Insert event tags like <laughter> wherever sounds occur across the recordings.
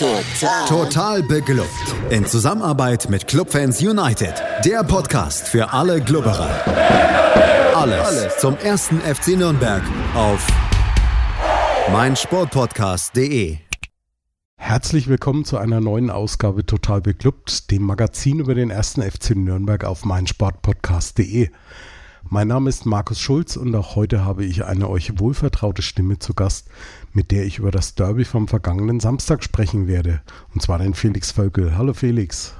Total. Total beglückt. In Zusammenarbeit mit Clubfans United. Der Podcast für alle Glubberer. Alles, Alles zum ersten FC Nürnberg auf meinsportpodcast.de. Herzlich willkommen zu einer neuen Ausgabe Total beglückt, dem Magazin über den ersten FC Nürnberg auf meinsportpodcast.de. Mein Name ist Markus Schulz und auch heute habe ich eine euch wohlvertraute Stimme zu Gast, mit der ich über das Derby vom vergangenen Samstag sprechen werde. Und zwar den Felix Völkel. Hallo Felix.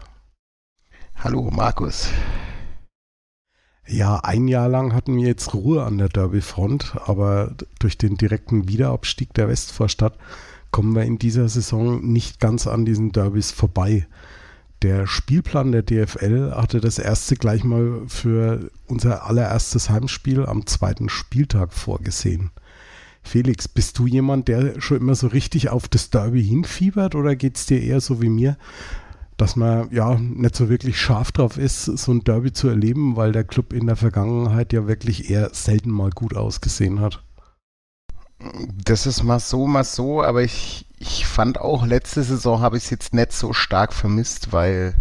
Hallo Markus. Ja, ein Jahr lang hatten wir jetzt Ruhe an der Derby-Front, aber durch den direkten Wiederabstieg der Westvorstadt kommen wir in dieser Saison nicht ganz an diesen Derbys vorbei. Der Spielplan der DFL hatte das erste gleich mal für unser allererstes Heimspiel am zweiten Spieltag vorgesehen. Felix, bist du jemand, der schon immer so richtig auf das Derby hinfiebert oder geht es dir eher so wie mir, dass man ja nicht so wirklich scharf drauf ist, so ein Derby zu erleben, weil der Club in der Vergangenheit ja wirklich eher selten mal gut ausgesehen hat? Das ist mal so, mal so, aber ich, ich fand auch letzte Saison habe ich es jetzt nicht so stark vermisst, weil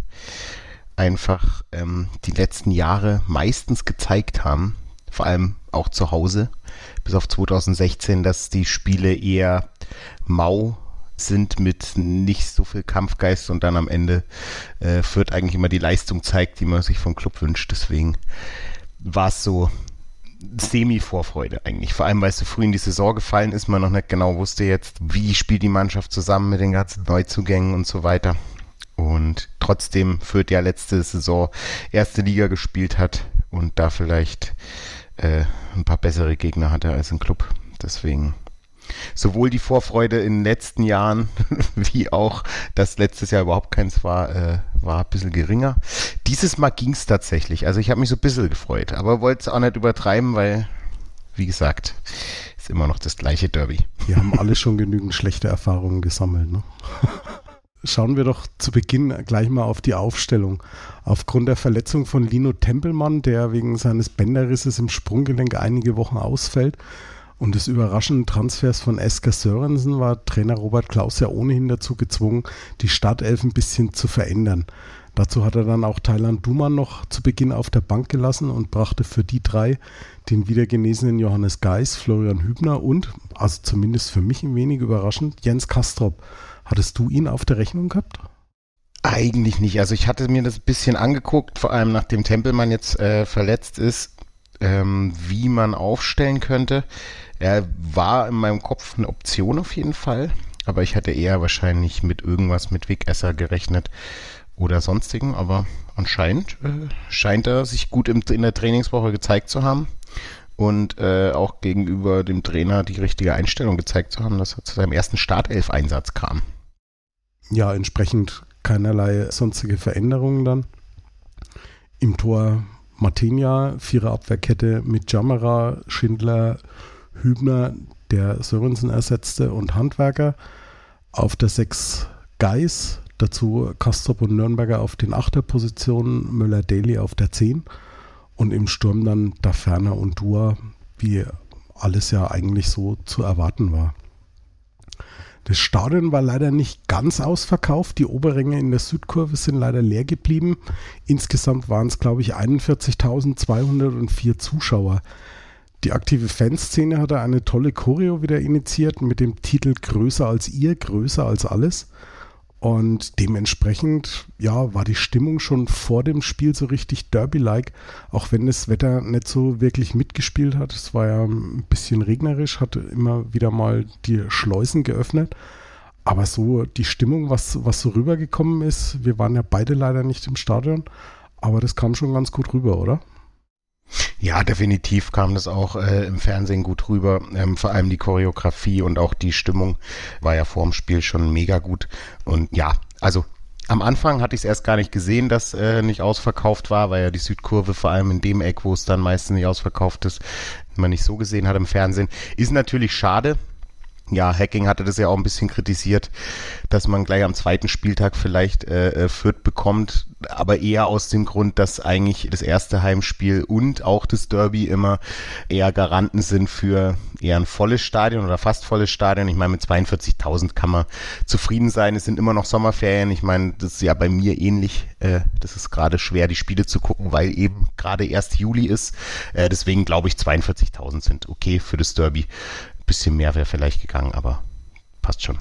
einfach ähm, die letzten Jahre meistens gezeigt haben, vor allem auch zu Hause, bis auf 2016, dass die Spiele eher mau sind mit nicht so viel Kampfgeist und dann am Ende äh, Fürth eigentlich immer die Leistung zeigt, die man sich vom Club wünscht. Deswegen war es so Semi-Vorfreude eigentlich. Vor allem, weil es so früh in die Saison gefallen ist, man noch nicht genau wusste jetzt, wie spielt die Mannschaft zusammen mit den ganzen Neuzugängen und so weiter. Und trotzdem führt ja letzte Saison erste Liga gespielt hat und da vielleicht äh, ein paar bessere Gegner hatte als im Club. Deswegen sowohl die Vorfreude in den letzten Jahren <laughs> wie auch, dass letztes Jahr überhaupt keins war, äh, war ein bisschen geringer. Dieses Mal ging es tatsächlich. Also ich habe mich so ein bisschen gefreut, aber wollte es auch nicht übertreiben, weil, wie gesagt, ist immer noch das gleiche Derby. Wir haben alle schon genügend schlechte Erfahrungen gesammelt. Ne? <laughs> Schauen wir doch zu Beginn gleich mal auf die Aufstellung. Aufgrund der Verletzung von Lino Tempelmann, der wegen seines Bänderrisses im Sprunggelenk einige Wochen ausfällt, und des überraschenden Transfers von Esker Sörensen war Trainer Robert Klaus ja ohnehin dazu gezwungen, die Startelf ein bisschen zu verändern. Dazu hat er dann auch Thailand Duman noch zu Beginn auf der Bank gelassen und brachte für die drei den wiedergenesenen Johannes Geis, Florian Hübner und, also zumindest für mich ein wenig überraschend, Jens Kastrop. Hattest du ihn auf der Rechnung gehabt? Eigentlich nicht. Also ich hatte mir das ein bisschen angeguckt, vor allem nachdem Tempelmann jetzt äh, verletzt ist, ähm, wie man aufstellen könnte. Er war in meinem Kopf eine Option auf jeden Fall, aber ich hatte eher wahrscheinlich mit irgendwas mit Wegesser gerechnet oder sonstigen, aber anscheinend äh, scheint er sich gut im, in der Trainingswoche gezeigt zu haben und äh, auch gegenüber dem Trainer die richtige Einstellung gezeigt zu haben, dass er zu seinem ersten Startelf-Einsatz kam. Ja, entsprechend keinerlei sonstige Veränderungen dann. Im Tor Martinia, Viererabwehrkette mit Jammerer, Schindler, Hübner, der Sörensen ersetzte und Handwerker. Auf der 6 Geis, dazu Kastrop und Nürnberger auf den Achterpositionen, Müller-Daly auf der 10 und im Sturm dann Daferner und Dua, wie alles ja eigentlich so zu erwarten war. Das Stadion war leider nicht ganz ausverkauft. Die Oberränge in der Südkurve sind leider leer geblieben. Insgesamt waren es, glaube ich, 41.204 Zuschauer. Die aktive Fanszene hatte eine tolle Choreo wieder initiiert mit dem Titel Größer als ihr, größer als alles. Und dementsprechend, ja, war die Stimmung schon vor dem Spiel so richtig Derby-like, auch wenn das Wetter nicht so wirklich mitgespielt hat. Es war ja ein bisschen regnerisch, hatte immer wieder mal die Schleusen geöffnet. Aber so die Stimmung, was, was so rübergekommen ist, wir waren ja beide leider nicht im Stadion, aber das kam schon ganz gut rüber, oder? Ja, definitiv kam das auch äh, im Fernsehen gut rüber. Ähm, vor allem die Choreografie und auch die Stimmung war ja vor dem Spiel schon mega gut. Und ja, also am Anfang hatte ich es erst gar nicht gesehen, dass äh, nicht ausverkauft war, weil ja die Südkurve vor allem in dem Eck, wo es dann meistens nicht ausverkauft ist, man nicht so gesehen hat im Fernsehen. Ist natürlich schade, ja, Hacking hatte das ja auch ein bisschen kritisiert, dass man gleich am zweiten Spieltag vielleicht äh, äh, Fürth bekommt, aber eher aus dem Grund, dass eigentlich das erste Heimspiel und auch das Derby immer eher Garanten sind für eher ein volles Stadion oder fast volles Stadion. Ich meine, mit 42.000 kann man zufrieden sein. Es sind immer noch Sommerferien. Ich meine, das ist ja bei mir ähnlich. Äh, das ist gerade schwer, die Spiele zu gucken, weil eben gerade erst Juli ist. Äh, deswegen glaube ich, 42.000 sind okay für das Derby bisschen mehr wäre vielleicht gegangen, aber passt schon.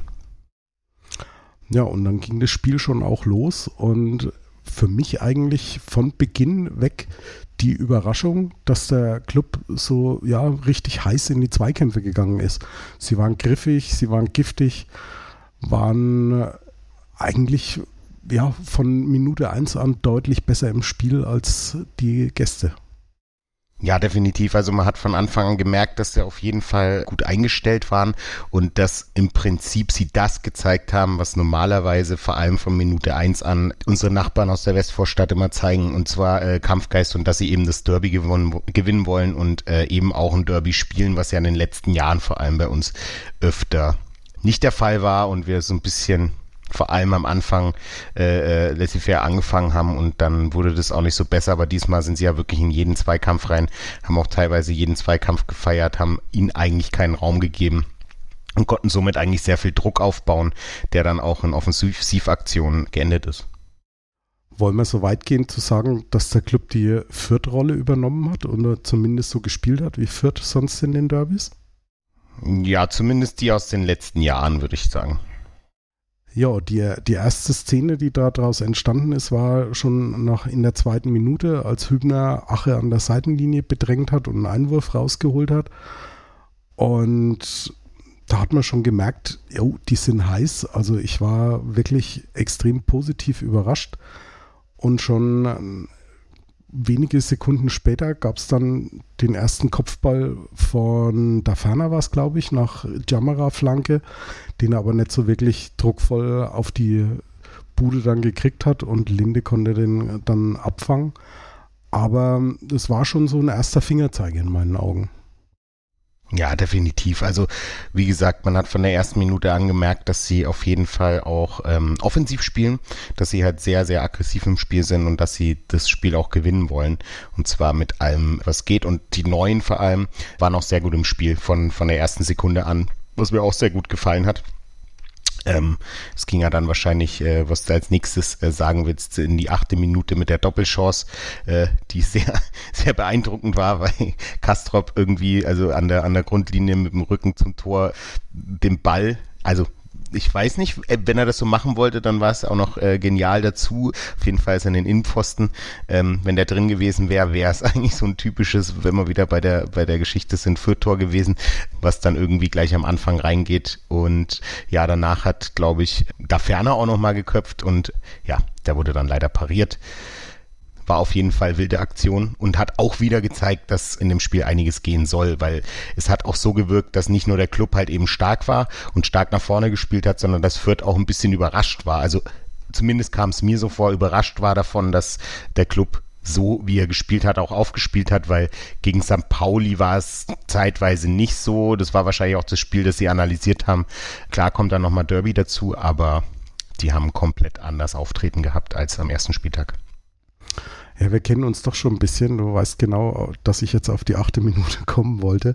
Ja, und dann ging das Spiel schon auch los und für mich eigentlich von Beginn weg die Überraschung, dass der Club so ja richtig heiß in die Zweikämpfe gegangen ist. Sie waren griffig, sie waren giftig, waren eigentlich ja von Minute 1 an deutlich besser im Spiel als die Gäste. Ja, definitiv. Also man hat von Anfang an gemerkt, dass sie auf jeden Fall gut eingestellt waren und dass im Prinzip sie das gezeigt haben, was normalerweise vor allem von Minute eins an unsere Nachbarn aus der Westvorstadt immer zeigen, und zwar äh, Kampfgeist und dass sie eben das Derby gewonnen, gewinnen wollen und äh, eben auch ein Derby spielen, was ja in den letzten Jahren vor allem bei uns öfter nicht der Fall war und wir so ein bisschen vor allem am Anfang äh, äh, laissez-faire angefangen haben und dann wurde das auch nicht so besser, aber diesmal sind sie ja wirklich in jeden Zweikampf rein, haben auch teilweise jeden Zweikampf gefeiert, haben ihnen eigentlich keinen Raum gegeben und konnten somit eigentlich sehr viel Druck aufbauen, der dann auch in Offensivaktionen geendet ist. Wollen wir so weit gehen zu sagen, dass der Club die Fürth-Rolle übernommen hat oder zumindest so gespielt hat wie Fürth sonst in den Derbys? Ja, zumindest die aus den letzten Jahren, würde ich sagen. Ja, die, die erste Szene, die daraus entstanden ist, war schon noch in der zweiten Minute, als Hübner Ache an der Seitenlinie bedrängt hat und einen Einwurf rausgeholt hat. Und da hat man schon gemerkt, jo, die sind heiß. Also ich war wirklich extrem positiv überrascht. Und schon wenige Sekunden später gab es dann den ersten Kopfball von Dafana war es, glaube ich, nach Jamara-Flanke, den er aber nicht so wirklich druckvoll auf die Bude dann gekriegt hat und Linde konnte den dann abfangen. Aber es war schon so ein erster Fingerzeig in meinen Augen. Ja, definitiv. Also wie gesagt, man hat von der ersten Minute angemerkt, dass sie auf jeden Fall auch ähm, offensiv spielen, dass sie halt sehr, sehr aggressiv im Spiel sind und dass sie das Spiel auch gewinnen wollen. Und zwar mit allem, was geht. Und die Neuen vor allem waren auch sehr gut im Spiel von, von der ersten Sekunde an, was mir auch sehr gut gefallen hat. Ähm, es ging ja dann wahrscheinlich, äh, was du als nächstes äh, sagen willst, in die achte Minute mit der Doppelchance, äh, die sehr, <laughs> sehr beeindruckend war, weil <laughs> Kastrop irgendwie, also an der, an der Grundlinie mit dem Rücken zum Tor, den Ball, also ich weiß nicht, äh, wenn er das so machen wollte, dann war es auch noch äh, genial dazu. Auf jeden Fall ist er in den Innenpfosten. Ähm, wenn der drin gewesen wäre, wäre es <laughs> eigentlich so ein typisches, wenn wir wieder bei der, bei der Geschichte sind, Fürth-Tor gewesen, was dann irgendwie gleich am Anfang reingeht. Und ja, danach hat, glaube ich, da Ferner auch nochmal geköpft und ja, der wurde dann leider pariert war auf jeden Fall wilde Aktion und hat auch wieder gezeigt, dass in dem Spiel einiges gehen soll, weil es hat auch so gewirkt, dass nicht nur der Club halt eben stark war und stark nach vorne gespielt hat, sondern dass Fürth auch ein bisschen überrascht war. Also zumindest kam es mir so vor, überrascht war davon, dass der Club so, wie er gespielt hat, auch aufgespielt hat, weil gegen St. Pauli war es zeitweise nicht so. Das war wahrscheinlich auch das Spiel, das sie analysiert haben. Klar kommt dann nochmal Derby dazu, aber die haben komplett anders auftreten gehabt als am ersten Spieltag. Ja, wir kennen uns doch schon ein bisschen. Du weißt genau, dass ich jetzt auf die achte Minute <laughs> kommen wollte.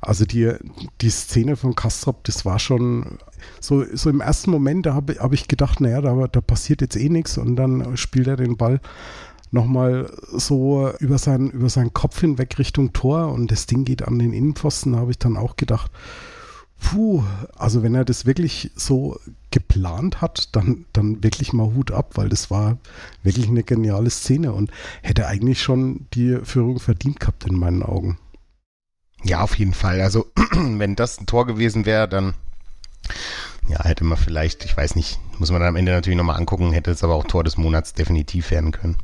Also die, die Szene von Kastrop, das war schon so, so im ersten Moment, da habe hab ich gedacht, naja, da, da passiert jetzt eh nichts und dann spielt er den Ball nochmal so über, sein, über seinen Kopf hinweg Richtung Tor und das Ding geht an den Innenpfosten, da habe ich dann auch gedacht, Puh, also wenn er das wirklich so geplant hat, dann, dann wirklich mal Hut ab, weil das war wirklich eine geniale Szene und hätte eigentlich schon die Führung verdient gehabt in meinen Augen. Ja, auf jeden Fall. Also <clears throat> wenn das ein Tor gewesen wäre, dann ja, hätte man vielleicht, ich weiß nicht, muss man dann am Ende natürlich nochmal angucken, hätte es aber auch Tor des Monats definitiv werden können.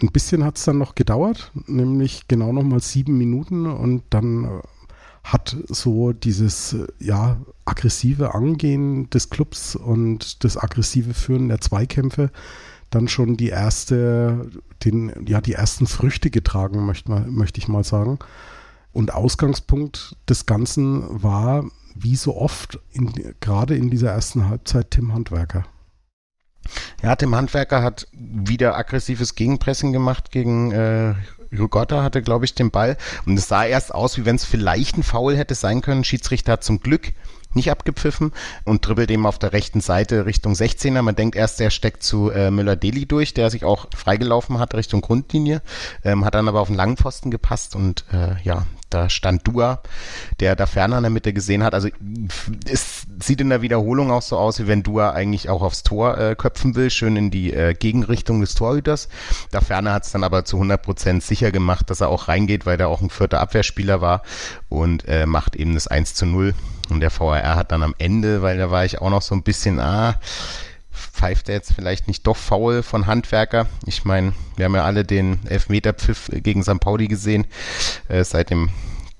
Ein bisschen hat es dann noch gedauert, nämlich genau nochmal sieben Minuten und dann hat so dieses ja, aggressive Angehen des Clubs und das aggressive Führen der Zweikämpfe dann schon die erste, den, ja, die ersten Früchte getragen, möchte, möchte ich mal sagen. Und Ausgangspunkt des Ganzen war wie so oft, in, gerade in dieser ersten Halbzeit, Tim Handwerker. Ja, Tim Handwerker hat wieder aggressives Gegenpressing gemacht gegen äh, Rigotta hatte, glaube ich, den Ball. Und es sah erst aus, wie wenn es vielleicht ein Foul hätte sein können. Schiedsrichter hat zum Glück nicht abgepfiffen und dribbelt eben auf der rechten Seite Richtung 16er. Man denkt erst, der steckt zu äh, Müller-Deli durch, der sich auch freigelaufen hat Richtung Grundlinie, ähm, hat dann aber auf den langen Pfosten gepasst und äh, ja, da stand Dua, der da ferner in der Mitte gesehen hat. Also es sieht in der Wiederholung auch so aus, wie wenn Dua eigentlich auch aufs Tor äh, köpfen will, schön in die äh, Gegenrichtung des Torhüters. Da ferner hat es dann aber zu 100 Prozent sicher gemacht, dass er auch reingeht, weil er auch ein vierter Abwehrspieler war und äh, macht eben das 1 zu 0. Und der VRR hat dann am Ende, weil da war ich auch noch so ein bisschen, ah, pfeift er jetzt vielleicht nicht doch faul von Handwerker? Ich meine, wir haben ja alle den Elfmeterpfiff gegen St. Pauli gesehen. Äh, seitdem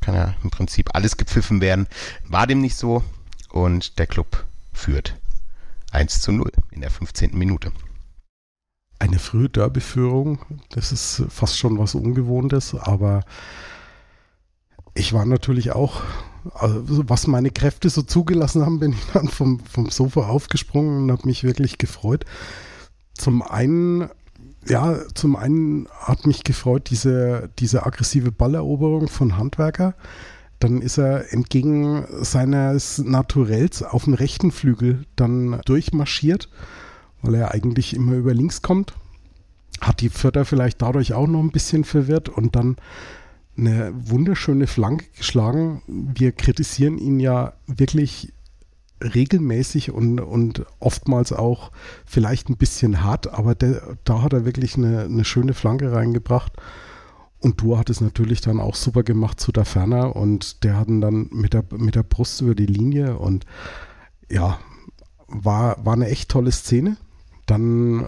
kann ja im Prinzip alles gepfiffen werden. War dem nicht so und der Club führt 1 zu 0 in der 15. Minute. Eine frühe Derbyführung, das ist fast schon was Ungewohntes, aber ich war natürlich auch also was meine Kräfte so zugelassen haben, bin ich dann vom, vom Sofa aufgesprungen und habe mich wirklich gefreut. Zum einen, ja, zum einen hat mich gefreut, diese, diese aggressive Balleroberung von Handwerker. Dann ist er entgegen seines Naturells auf dem rechten Flügel dann durchmarschiert, weil er eigentlich immer über links kommt. Hat die Vierter vielleicht dadurch auch noch ein bisschen verwirrt und dann eine wunderschöne Flanke geschlagen. Wir kritisieren ihn ja wirklich regelmäßig und, und oftmals auch vielleicht ein bisschen hart, aber der, da hat er wirklich eine, eine schöne Flanke reingebracht. Und du hat es natürlich dann auch super gemacht zu der Ferner und der hat ihn dann mit der, mit der Brust über die Linie und ja, war, war eine echt tolle Szene. Dann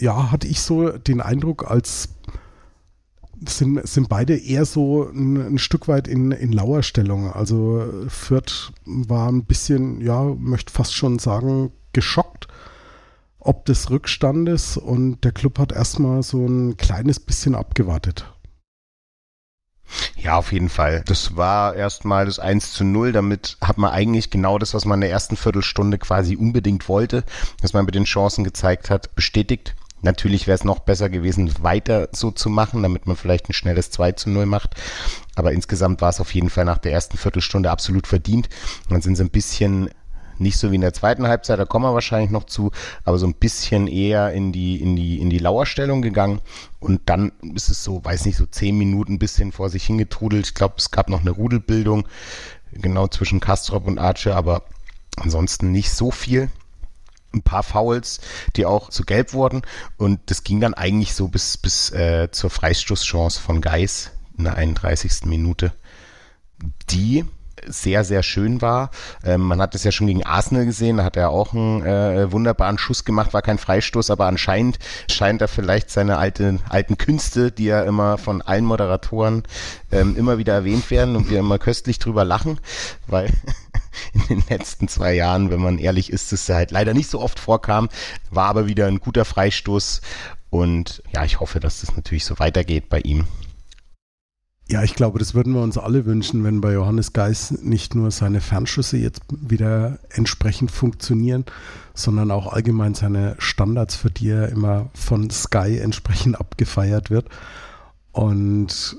ja, hatte ich so den Eindruck, als sind, sind beide eher so ein, ein Stück weit in, in Lauerstellung. Also Fürth war ein bisschen, ja, möchte fast schon sagen, geschockt ob des Rückstandes und der Club hat erstmal so ein kleines bisschen abgewartet. Ja, auf jeden Fall. Das war erstmal das 1 zu 0. Damit hat man eigentlich genau das, was man in der ersten Viertelstunde quasi unbedingt wollte, dass man mit den Chancen gezeigt hat, bestätigt. Natürlich wäre es noch besser gewesen, weiter so zu machen, damit man vielleicht ein schnelles 2 zu 0 macht. Aber insgesamt war es auf jeden Fall nach der ersten Viertelstunde absolut verdient. Dann sind sie ein bisschen nicht so wie in der zweiten Halbzeit, da kommen wir wahrscheinlich noch zu, aber so ein bisschen eher in die, in die, in die Lauerstellung gegangen. Und dann ist es so, weiß nicht, so zehn Minuten ein bisschen vor sich hingetrudelt. Ich glaube, es gab noch eine Rudelbildung, genau zwischen Kastrop und Arche, aber ansonsten nicht so viel ein paar Fouls, die auch zu gelb wurden. Und das ging dann eigentlich so bis, bis äh, zur Freistoßchance von Geis in der 31. Minute. Die sehr, sehr schön war. Ähm, man hat es ja schon gegen Arsenal gesehen, da hat er auch einen äh, wunderbaren Schuss gemacht, war kein Freistoß, aber anscheinend scheint er vielleicht seine alte, alten Künste, die ja immer von allen Moderatoren ähm, immer wieder erwähnt werden und wir immer köstlich drüber lachen, weil <laughs> in den letzten zwei Jahren, wenn man ehrlich ist, es halt leider nicht so oft vorkam, war aber wieder ein guter Freistoß und ja, ich hoffe, dass das natürlich so weitergeht bei ihm. Ja, ich glaube, das würden wir uns alle wünschen, wenn bei Johannes Geis nicht nur seine Fernschüsse jetzt wieder entsprechend funktionieren, sondern auch allgemein seine Standards, für die er immer von Sky entsprechend abgefeiert wird. Und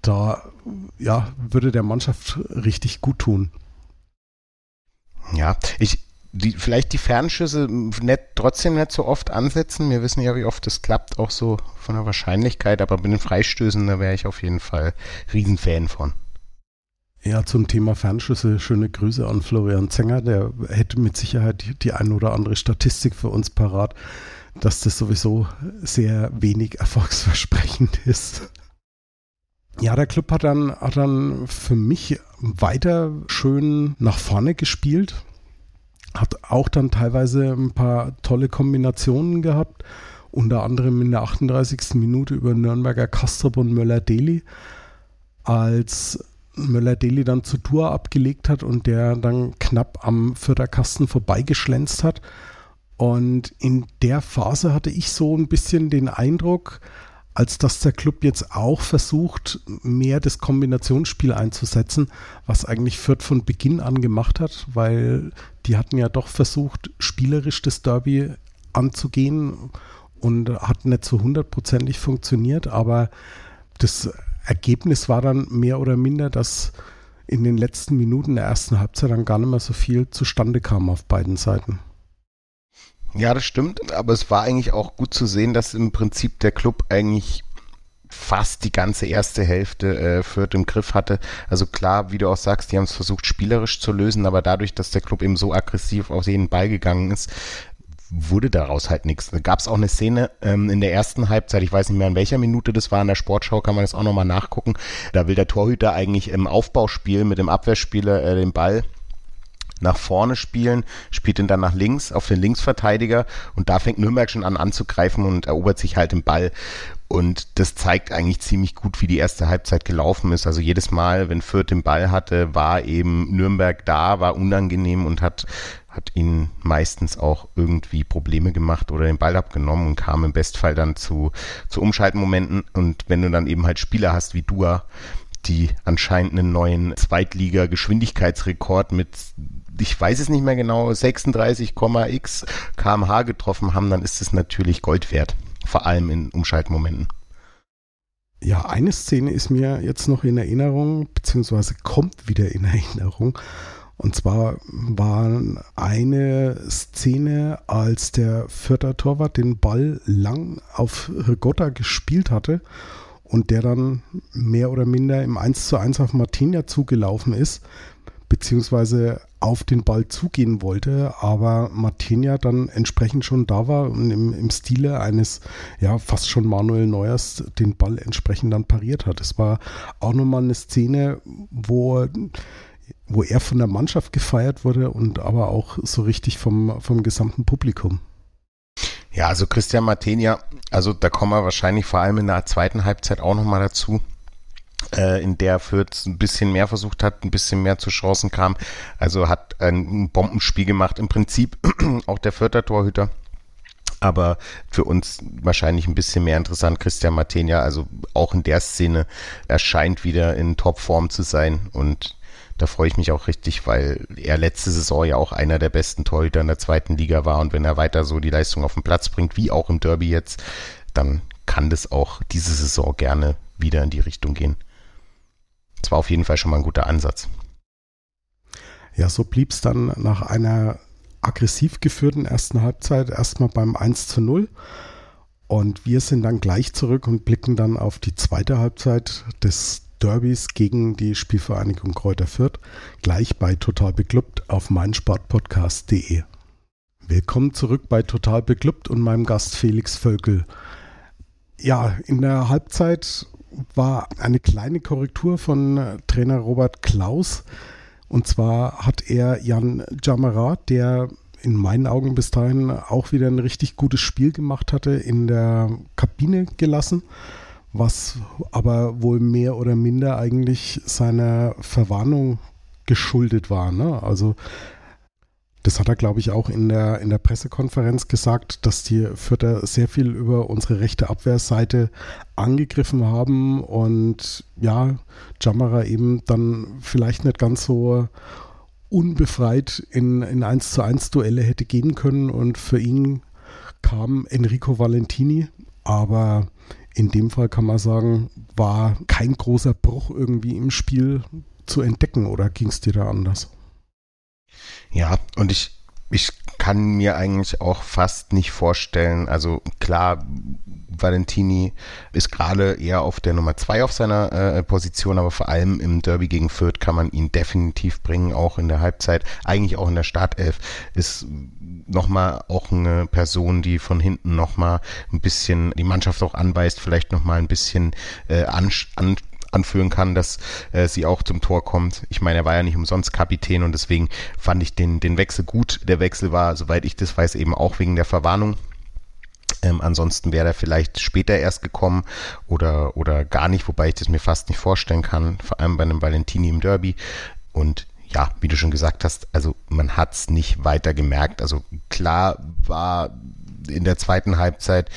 da ja, würde der Mannschaft richtig gut tun. Ja, ich, die, vielleicht die Fernschüsse nicht, trotzdem nicht so oft ansetzen. Wir wissen ja, wie oft das klappt, auch so von der Wahrscheinlichkeit, aber bei den Freistößen, da wäre ich auf jeden Fall Riesenfan von. Ja, zum Thema Fernschüsse, schöne Grüße an Florian Zenger, der hätte mit Sicherheit die, die ein oder andere Statistik für uns parat, dass das sowieso sehr wenig erfolgsversprechend ist. Ja, der Club hat dann, hat dann für mich weiter schön nach vorne gespielt. Hat auch dann teilweise ein paar tolle Kombinationen gehabt. Unter anderem in der 38. Minute über Nürnberger Kastrop und Möller-Deli. Als Möller-Deli dann zur Tour abgelegt hat und der dann knapp am Förderkasten vorbeigeschlänzt hat. Und in der Phase hatte ich so ein bisschen den Eindruck, als dass der Club jetzt auch versucht, mehr das Kombinationsspiel einzusetzen, was eigentlich Fürth von Beginn an gemacht hat, weil die hatten ja doch versucht, spielerisch das Derby anzugehen und hat nicht so hundertprozentig funktioniert, aber das Ergebnis war dann mehr oder minder, dass in den letzten Minuten der ersten Halbzeit dann gar nicht mehr so viel zustande kam auf beiden Seiten. Ja, das stimmt, aber es war eigentlich auch gut zu sehen, dass im Prinzip der Club eigentlich fast die ganze erste Hälfte äh, Fürth im Griff hatte. Also klar, wie du auch sagst, die haben es versucht spielerisch zu lösen, aber dadurch, dass der Club eben so aggressiv auf jeden Ball gegangen ist, wurde daraus halt nichts. Da gab es auch eine Szene ähm, in der ersten Halbzeit, ich weiß nicht mehr in welcher Minute das war, in der Sportschau kann man das auch nochmal nachgucken. Da will der Torhüter eigentlich im Aufbauspiel mit dem Abwehrspieler äh, den Ball nach vorne spielen, spielt ihn dann nach links auf den Linksverteidiger und da fängt Nürnberg schon an anzugreifen und erobert sich halt den Ball. Und das zeigt eigentlich ziemlich gut, wie die erste Halbzeit gelaufen ist. Also jedes Mal, wenn Fürth den Ball hatte, war eben Nürnberg da, war unangenehm und hat, hat ihnen meistens auch irgendwie Probleme gemacht oder den Ball abgenommen und kam im Bestfall dann zu, zu Umschaltmomenten. Und wenn du dann eben halt Spieler hast wie Dua, die anscheinend einen neuen Zweitliga-Geschwindigkeitsrekord mit ich weiß es nicht mehr genau, 36,x kmh getroffen haben, dann ist es natürlich Gold wert. Vor allem in Umschaltmomenten. Ja, eine Szene ist mir jetzt noch in Erinnerung, beziehungsweise kommt wieder in <laughs> Erinnerung. Und zwar war eine Szene, als der Vierter Torwart den Ball lang auf Rigotta gespielt hatte und der dann mehr oder minder im 1 zu 1 auf Martinia zugelaufen ist, beziehungsweise auf den Ball zugehen wollte, aber Martinia dann entsprechend schon da war und im, im Stile eines, ja, fast schon Manuel Neuers den Ball entsprechend dann pariert hat. Es war auch nochmal eine Szene, wo, wo er von der Mannschaft gefeiert wurde und aber auch so richtig vom, vom gesamten Publikum. Ja, also Christian Martinia, also da kommen wir wahrscheinlich vor allem in der zweiten Halbzeit auch nochmal dazu in der Fürth ein bisschen mehr versucht hat, ein bisschen mehr zu Chancen kam. Also hat ein Bombenspiel gemacht. Im Prinzip <clears throat> auch der Fürther Torhüter. Aber für uns wahrscheinlich ein bisschen mehr interessant, Christian Matenia, also auch in der Szene erscheint wieder in Topform zu sein und da freue ich mich auch richtig, weil er letzte Saison ja auch einer der besten Torhüter in der zweiten Liga war und wenn er weiter so die Leistung auf den Platz bringt, wie auch im Derby jetzt, dann kann das auch diese Saison gerne wieder in die Richtung gehen. Das war auf jeden Fall schon mal ein guter Ansatz. Ja, so blieb es dann nach einer aggressiv geführten ersten Halbzeit erstmal beim 1 zu 0. Und wir sind dann gleich zurück und blicken dann auf die zweite Halbzeit des Derbys gegen die Spielvereinigung Kräuter Fürth, gleich bei Total Beklubbt auf meinsportpodcast.de. Willkommen zurück bei Total Beklubbt und meinem Gast Felix Völkel. Ja, in der Halbzeit war eine kleine Korrektur von äh, Trainer Robert Klaus. Und zwar hat er Jan Jamarat, der in meinen Augen bis dahin auch wieder ein richtig gutes Spiel gemacht hatte, in der Kabine gelassen, was aber wohl mehr oder minder eigentlich seiner Verwarnung geschuldet war. Ne? Also das hat er, glaube ich, auch in der, in der Pressekonferenz gesagt, dass die Fürther sehr viel über unsere rechte Abwehrseite angegriffen haben und ja, Jamara eben dann vielleicht nicht ganz so unbefreit in, in 1 zu 1 Duelle hätte gehen können und für ihn kam Enrico Valentini, aber in dem Fall kann man sagen, war kein großer Bruch irgendwie im Spiel zu entdecken oder ging es dir da anders? Ja, und ich, ich kann mir eigentlich auch fast nicht vorstellen, also klar, Valentini ist gerade eher auf der Nummer zwei auf seiner äh, Position, aber vor allem im Derby gegen Fürth kann man ihn definitiv bringen, auch in der Halbzeit, eigentlich auch in der Startelf, ist nochmal auch eine Person, die von hinten nochmal ein bisschen die Mannschaft auch anweist, vielleicht nochmal ein bisschen äh, an, an anführen kann, dass äh, sie auch zum Tor kommt. Ich meine, er war ja nicht umsonst Kapitän und deswegen fand ich den, den Wechsel gut. Der Wechsel war, soweit ich das weiß, eben auch wegen der Verwarnung. Ähm, ansonsten wäre er vielleicht später erst gekommen oder, oder gar nicht, wobei ich das mir fast nicht vorstellen kann, vor allem bei einem Valentini im Derby. Und ja, wie du schon gesagt hast, also man hat es nicht weiter gemerkt. Also klar war in der zweiten Halbzeit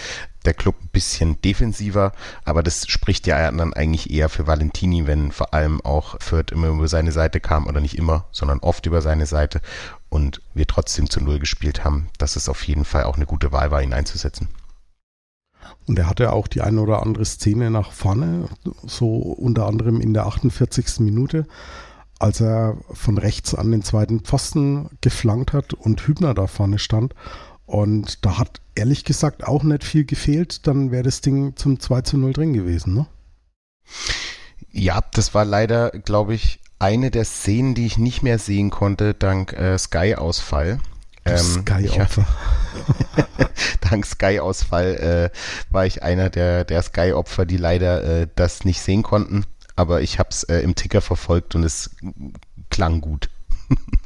der Club ein bisschen defensiver, aber das spricht ja dann eigentlich eher für Valentini, wenn vor allem auch Fürth immer über seine Seite kam oder nicht immer, sondern oft über seine Seite und wir trotzdem zu Null gespielt haben, dass es auf jeden Fall auch eine gute Wahl war, ihn einzusetzen. Und er hatte auch die eine oder andere Szene nach vorne, so unter anderem in der 48. Minute, als er von rechts an den zweiten Pfosten geflankt hat und Hübner da vorne stand. Und da hat ehrlich gesagt auch nicht viel gefehlt, dann wäre das Ding zum 2 zu 0 drin gewesen, ne? Ja, das war leider, glaube ich, eine der Szenen, die ich nicht mehr sehen konnte, dank äh, Sky-Ausfall. Ähm, Sky-Opfer. <laughs> dank Sky-Ausfall äh, war ich einer der, der Sky-Opfer, die leider äh, das nicht sehen konnten. Aber ich habe es äh, im Ticker verfolgt und es klang gut. <laughs>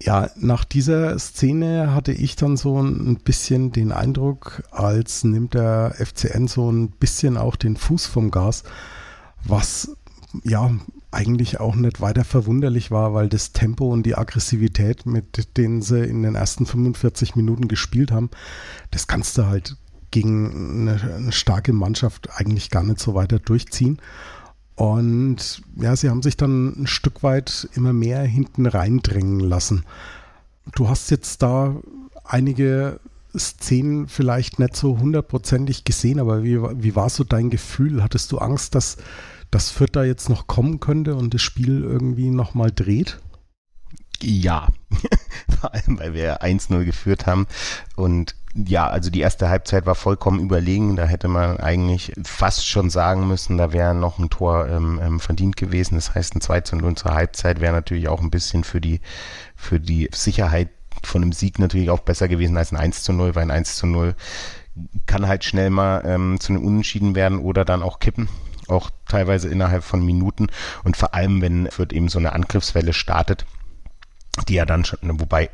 Ja, nach dieser Szene hatte ich dann so ein bisschen den Eindruck, als nimmt der FCN so ein bisschen auch den Fuß vom Gas, was ja eigentlich auch nicht weiter verwunderlich war, weil das Tempo und die Aggressivität, mit denen sie in den ersten 45 Minuten gespielt haben, das kannst du halt gegen eine, eine starke Mannschaft eigentlich gar nicht so weiter durchziehen. Und ja, sie haben sich dann ein Stück weit immer mehr hinten reindrängen lassen. Du hast jetzt da einige Szenen vielleicht nicht so hundertprozentig gesehen, aber wie, wie war so dein Gefühl? Hattest du Angst, dass das Fürth da jetzt noch kommen könnte und das Spiel irgendwie nochmal dreht? Ja, <laughs> vor allem, weil wir 1-0 geführt haben. Und ja, also die erste Halbzeit war vollkommen überlegen. Da hätte man eigentlich fast schon sagen müssen, da wäre noch ein Tor ähm, ähm, verdient gewesen. Das heißt, ein 2 0 zur Halbzeit wäre natürlich auch ein bisschen für die, für die Sicherheit von einem Sieg natürlich auch besser gewesen als ein 1 zu 0, weil ein 1 zu 0 kann halt schnell mal ähm, zu einem Unentschieden werden oder dann auch kippen auch teilweise innerhalb von Minuten und vor allem, wenn wird eben so eine Angriffswelle startet, die ja dann schon, wobei,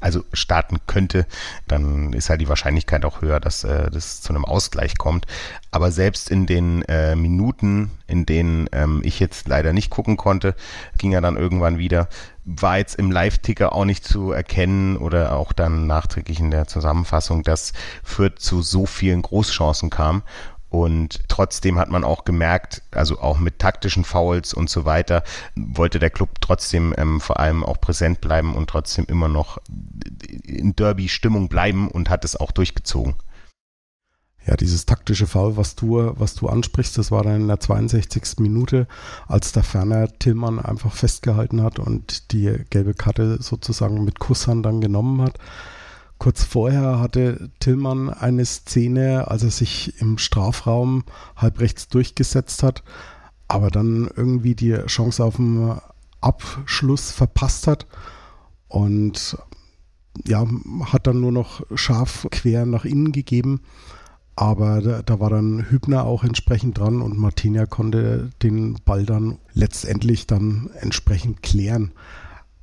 also starten könnte, dann ist halt die Wahrscheinlichkeit auch höher, dass äh, das zu einem Ausgleich kommt. Aber selbst in den äh, Minuten, in denen ähm, ich jetzt leider nicht gucken konnte, ging er dann irgendwann wieder, war jetzt im Live-Ticker auch nicht zu erkennen oder auch dann nachträglich in der Zusammenfassung, dass Fürth zu so vielen Großchancen kam und trotzdem hat man auch gemerkt, also auch mit taktischen Fouls und so weiter, wollte der Club trotzdem ähm, vor allem auch präsent bleiben und trotzdem immer noch in Derby-Stimmung bleiben und hat es auch durchgezogen. Ja, dieses taktische Foul, was du, was du ansprichst, das war dann in der 62. Minute, als der Ferner Tillmann einfach festgehalten hat und die gelbe Karte sozusagen mit Kusshand dann genommen hat. Kurz vorher hatte Tillmann eine Szene, als er sich im Strafraum halb rechts durchgesetzt hat, aber dann irgendwie die Chance auf den Abschluss verpasst hat und ja, hat dann nur noch scharf quer nach innen gegeben. Aber da, da, war dann Hübner auch entsprechend dran und Martinia konnte den Ball dann letztendlich dann entsprechend klären.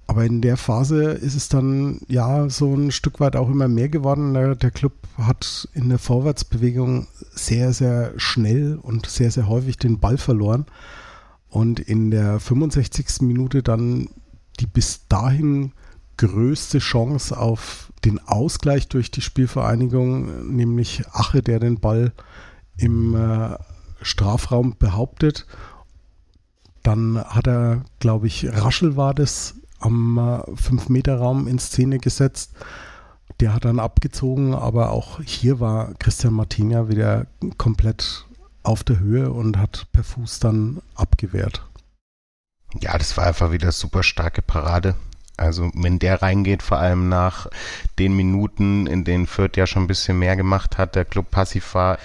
Aber in der Phase ist es dann ja so ein Stück weit auch immer mehr geworden. Der, Club hat in der Vorwärtsbewegung sehr, sehr schnell und sehr, sehr häufig den Ball verloren. Und in der 65. Minute dann die bis dahin größte Chance auf den Ausgleich durch die Spielvereinigung, nämlich Ache, der den Ball im äh, Strafraum behauptet. Dann hat er, glaube ich, Raschel war das, am 5-Meter-Raum in Szene gesetzt. Der hat dann abgezogen, aber auch hier war Christian Martinia wieder komplett auf der Höhe und hat per Fuß dann abgewehrt. Ja, das war einfach wieder super starke Parade. Also wenn der reingeht, vor allem nach den Minuten, in denen Fürth ja schon ein bisschen mehr gemacht hat, der Club passiv war,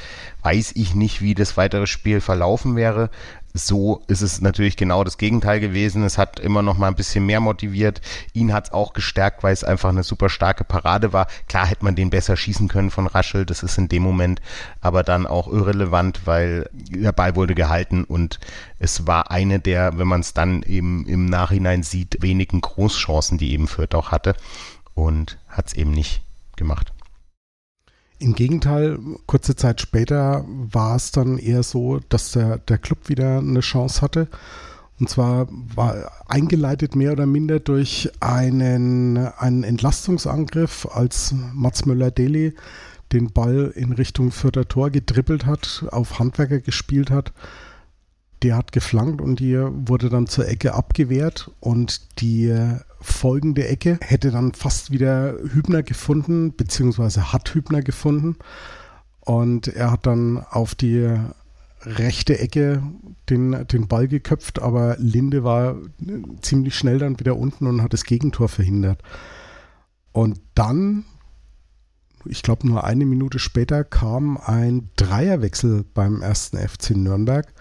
weiß ich nicht, wie das weitere Spiel verlaufen wäre so ist es natürlich genau das Gegenteil gewesen. Es hat immer noch mal ein bisschen mehr motiviert. Ihn hat es auch gestärkt, weil es einfach eine super starke Parade war. Klar hätte man den besser schießen können von Raschel, das ist in dem Moment aber dann auch irrelevant, weil der Ball wurde gehalten und es war eine der, wenn man es dann eben im Nachhinein sieht, wenigen Großchancen, die eben Fürth auch hatte und hat es eben nicht gemacht. Im Gegenteil, kurze Zeit später war es dann eher so, dass der, der Club wieder eine Chance hatte. Und zwar war eingeleitet mehr oder minder durch einen, einen Entlastungsangriff, als Mats Möller-Deli den Ball in Richtung Vierter Tor gedribbelt hat, auf Handwerker gespielt hat. Der hat geflankt und die wurde dann zur Ecke abgewehrt und die folgende Ecke hätte dann fast wieder Hübner gefunden, beziehungsweise hat Hübner gefunden. Und er hat dann auf die rechte Ecke den, den Ball geköpft, aber Linde war ziemlich schnell dann wieder unten und hat das Gegentor verhindert. Und dann, ich glaube nur eine Minute später, kam ein Dreierwechsel beim ersten FC Nürnberg,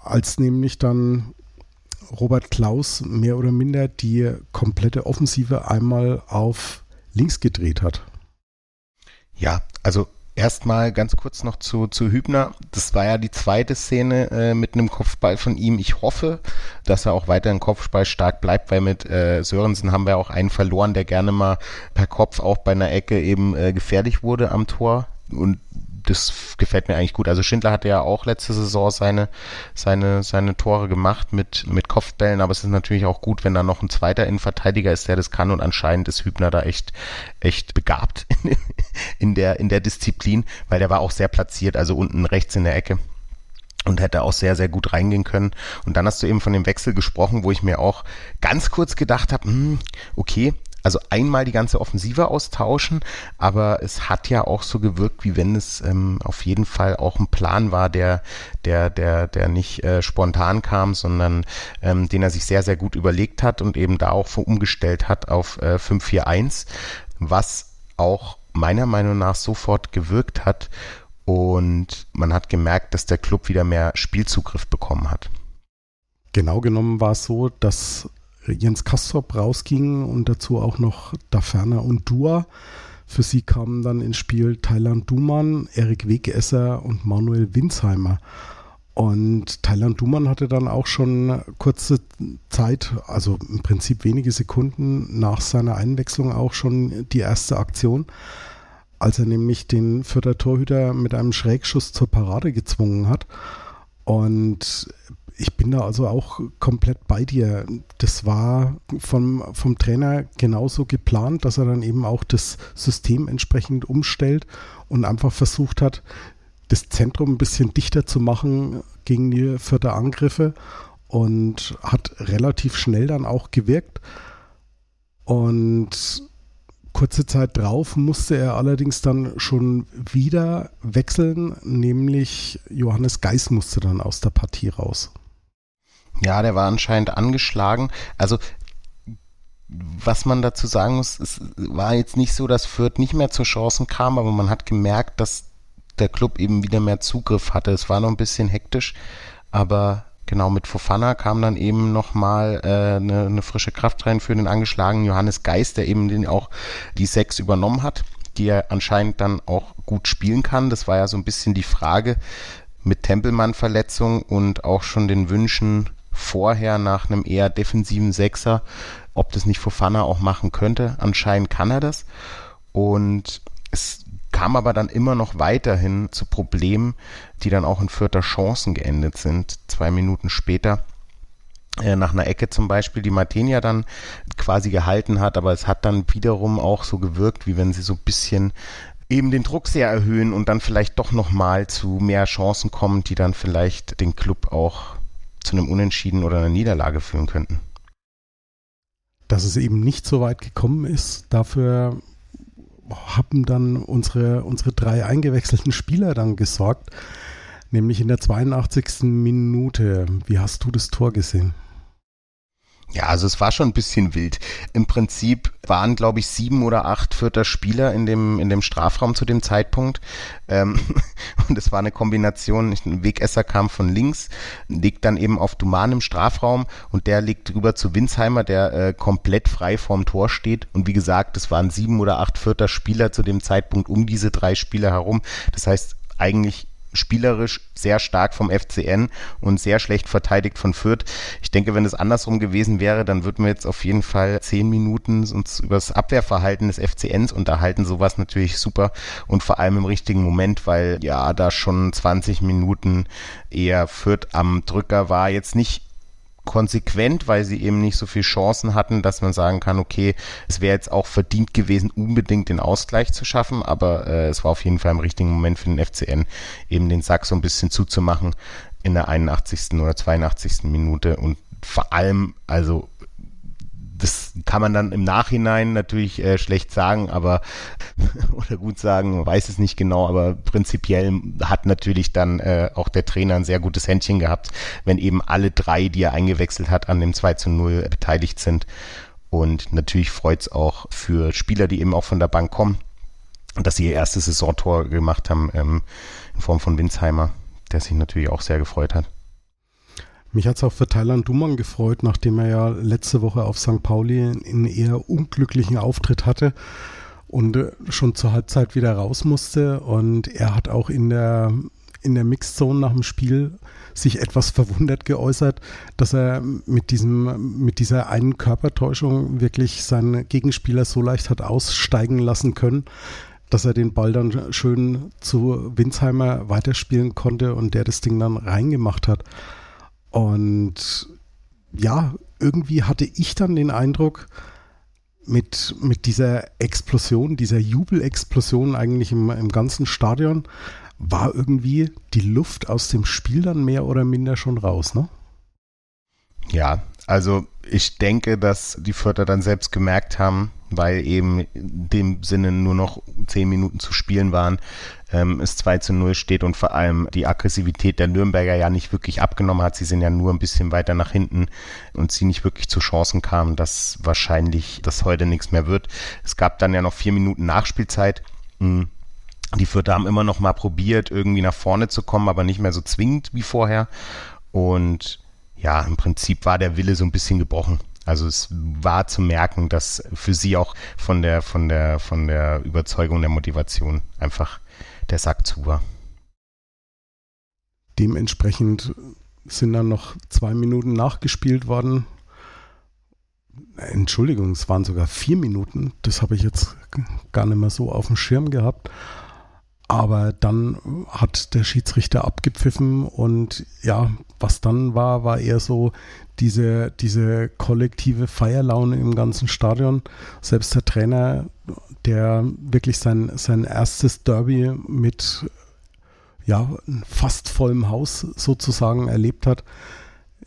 als nämlich dann Robert Klaus mehr oder minder die komplette Offensive einmal auf links gedreht hat. Ja, also Erstmal ganz kurz noch zu, zu Hübner. Das war ja die zweite Szene äh, mit einem Kopfball von ihm. Ich hoffe, dass er auch weiter im Kopfball stark bleibt, weil mit äh, Sörensen haben wir auch einen verloren, der gerne mal per Kopf auch bei einer Ecke eben äh, gefährlich wurde am Tor. Und das gefällt mir eigentlich gut. Also Schindler hatte ja auch letzte Saison seine, seine, seine Tore gemacht mit, mit Kopfbällen, aber es ist natürlich auch gut, wenn da noch ein zweiter Innenverteidiger ist, der das kann und anscheinend ist Hübner da echt, echt begabt <laughs> in der, in der Disziplin, weil der war auch sehr platziert, also unten rechts in der Ecke und hätte auch sehr, sehr gut reingehen können. Und dann hast du eben von dem Wechsel gesprochen, wo ich mir auch ganz kurz gedacht habe, hm, okay, also einmal die ganze Offensive austauschen, aber es hat ja auch so gewirkt, wie wenn es ähm, auf jeden Fall auch ein Plan war, der, der, der, der nicht äh, spontan kam, sondern ähm, den er sich sehr, sehr gut überlegt hat und eben da auch umgestellt hat auf äh, 5-4-1, was auch meiner Meinung nach sofort gewirkt hat und man hat gemerkt, dass der Club wieder mehr Spielzugriff bekommen hat. Genau genommen war es so, dass Jens Kastrop rausging und dazu auch noch Daferna und Dua. Für sie kamen dann ins Spiel Thailand Duman, Erik Wegesser und Manuel Winsheimer. Und Thailand Duman hatte dann auch schon kurze Zeit, also im Prinzip wenige Sekunden nach seiner Einwechslung auch schon die erste Aktion, als er nämlich den Fürther Torhüter mit einem Schrägschuss zur Parade gezwungen hat. Und ich bin da also auch komplett bei dir. Das war vom, vom Trainer genauso geplant, dass er dann eben auch das System entsprechend umstellt und einfach versucht hat, das Zentrum ein bisschen dichter zu machen gegen die vierte Angriffe und hat relativ schnell dann auch gewirkt. Und kurze Zeit drauf musste er allerdings dann schon wieder wechseln, nämlich Johannes Geis musste dann aus der Partie raus. Ja, der war anscheinend angeschlagen. Also was man dazu sagen muss, es war jetzt nicht so, dass Fürth nicht mehr zu Chancen kam, aber man hat gemerkt, dass der Club eben wieder mehr Zugriff hatte. Es war noch ein bisschen hektisch, aber genau mit Fofana kam dann eben nochmal äh, eine, eine frische Kraft rein für den angeschlagenen Johannes Geist, der eben den auch die Sechs übernommen hat, die er anscheinend dann auch gut spielen kann. Das war ja so ein bisschen die Frage mit Tempelmann-Verletzung und auch schon den Wünschen vorher nach einem eher defensiven Sechser, ob das nicht Fofana auch machen könnte. Anscheinend kann er das. Und es kam aber dann immer noch weiterhin zu Problemen, die dann auch in vierter Chancen geendet sind. Zwei Minuten später äh, nach einer Ecke zum Beispiel, die Martenia dann quasi gehalten hat, aber es hat dann wiederum auch so gewirkt, wie wenn sie so ein bisschen eben den Druck sehr erhöhen und dann vielleicht doch nochmal zu mehr Chancen kommen, die dann vielleicht den Club auch zu einem Unentschieden oder einer Niederlage führen könnten. Dass es eben nicht so weit gekommen ist, dafür haben dann unsere, unsere drei eingewechselten Spieler dann gesorgt, nämlich in der 82. Minute. Wie hast du das Tor gesehen? Ja, also es war schon ein bisschen wild. Im Prinzip waren, glaube ich, sieben oder acht vierter Spieler in dem, in dem Strafraum zu dem Zeitpunkt. Ähm, <laughs> und es war eine Kombination. Ein Wegesser kam von links, liegt dann eben auf Duman im Strafraum und der liegt rüber zu Winsheimer, der äh, komplett frei vorm Tor steht. Und wie gesagt, es waren sieben oder acht vierter Spieler zu dem Zeitpunkt um diese drei Spieler herum. Das heißt, eigentlich spielerisch sehr stark vom FCN und sehr schlecht verteidigt von Fürth. Ich denke, wenn es andersrum gewesen wäre, dann würden wir jetzt auf jeden Fall zehn Minuten uns über das Abwehrverhalten des FCNs unterhalten. Sowas natürlich super und vor allem im richtigen Moment, weil ja da schon 20 Minuten eher Fürth am Drücker war. Jetzt nicht konsequent, weil sie eben nicht so viel Chancen hatten, dass man sagen kann, okay, es wäre jetzt auch verdient gewesen, unbedingt den Ausgleich zu schaffen, aber äh, es war auf jeden Fall im richtigen Moment für den FCN, eben den Sack so ein bisschen zuzumachen in der 81. oder 82. Minute und vor allem, also das kann man dann im Nachhinein natürlich äh, schlecht sagen, aber <laughs> oder gut sagen, man weiß es nicht genau, aber prinzipiell hat natürlich dann äh, auch der Trainer ein sehr gutes Händchen gehabt, wenn eben alle drei, die er eingewechselt hat, an dem 2 zu 0 beteiligt sind. Und natürlich freut es auch für Spieler, die eben auch von der Bank kommen, dass sie ihr erstes Saisontor gemacht haben ähm, in Form von Winsheimer, der sich natürlich auch sehr gefreut hat. Mich hat es auch für Thailand Duman gefreut, nachdem er ja letzte Woche auf St. Pauli einen eher unglücklichen Auftritt hatte und äh, schon zur Halbzeit wieder raus musste. Und er hat auch in der, in der Mixzone nach dem Spiel sich etwas verwundert geäußert, dass er mit diesem, mit dieser einen Körpertäuschung wirklich seinen Gegenspieler so leicht hat aussteigen lassen können, dass er den Ball dann schön zu Winsheimer weiterspielen konnte und der das Ding dann reingemacht hat. Und ja, irgendwie hatte ich dann den Eindruck, mit, mit dieser Explosion, dieser Jubelexplosion eigentlich im, im ganzen Stadion, war irgendwie die Luft aus dem Spiel dann mehr oder minder schon raus, ne? Ja, also ich denke, dass die Förder dann selbst gemerkt haben, weil eben in dem Sinne nur noch zehn Minuten zu spielen waren, ähm, es 2 zu 0 steht und vor allem die Aggressivität der Nürnberger ja nicht wirklich abgenommen hat. Sie sind ja nur ein bisschen weiter nach hinten und sie nicht wirklich zu Chancen kamen, dass wahrscheinlich das heute nichts mehr wird. Es gab dann ja noch vier Minuten Nachspielzeit. Hm. Die Vierter haben immer noch mal probiert, irgendwie nach vorne zu kommen, aber nicht mehr so zwingend wie vorher. Und ja, im Prinzip war der Wille so ein bisschen gebrochen. Also es war zu merken, dass für sie auch von der, von der, von der Überzeugung der Motivation einfach der Sack zu war. Dementsprechend sind dann noch zwei Minuten nachgespielt worden. Entschuldigung, es waren sogar vier Minuten. Das habe ich jetzt gar nicht mehr so auf dem Schirm gehabt. Aber dann hat der Schiedsrichter abgepfiffen und ja, was dann war, war eher so diese, diese kollektive Feierlaune im ganzen Stadion. Selbst der Trainer, der wirklich sein, sein erstes Derby mit ja, fast vollem Haus sozusagen erlebt hat,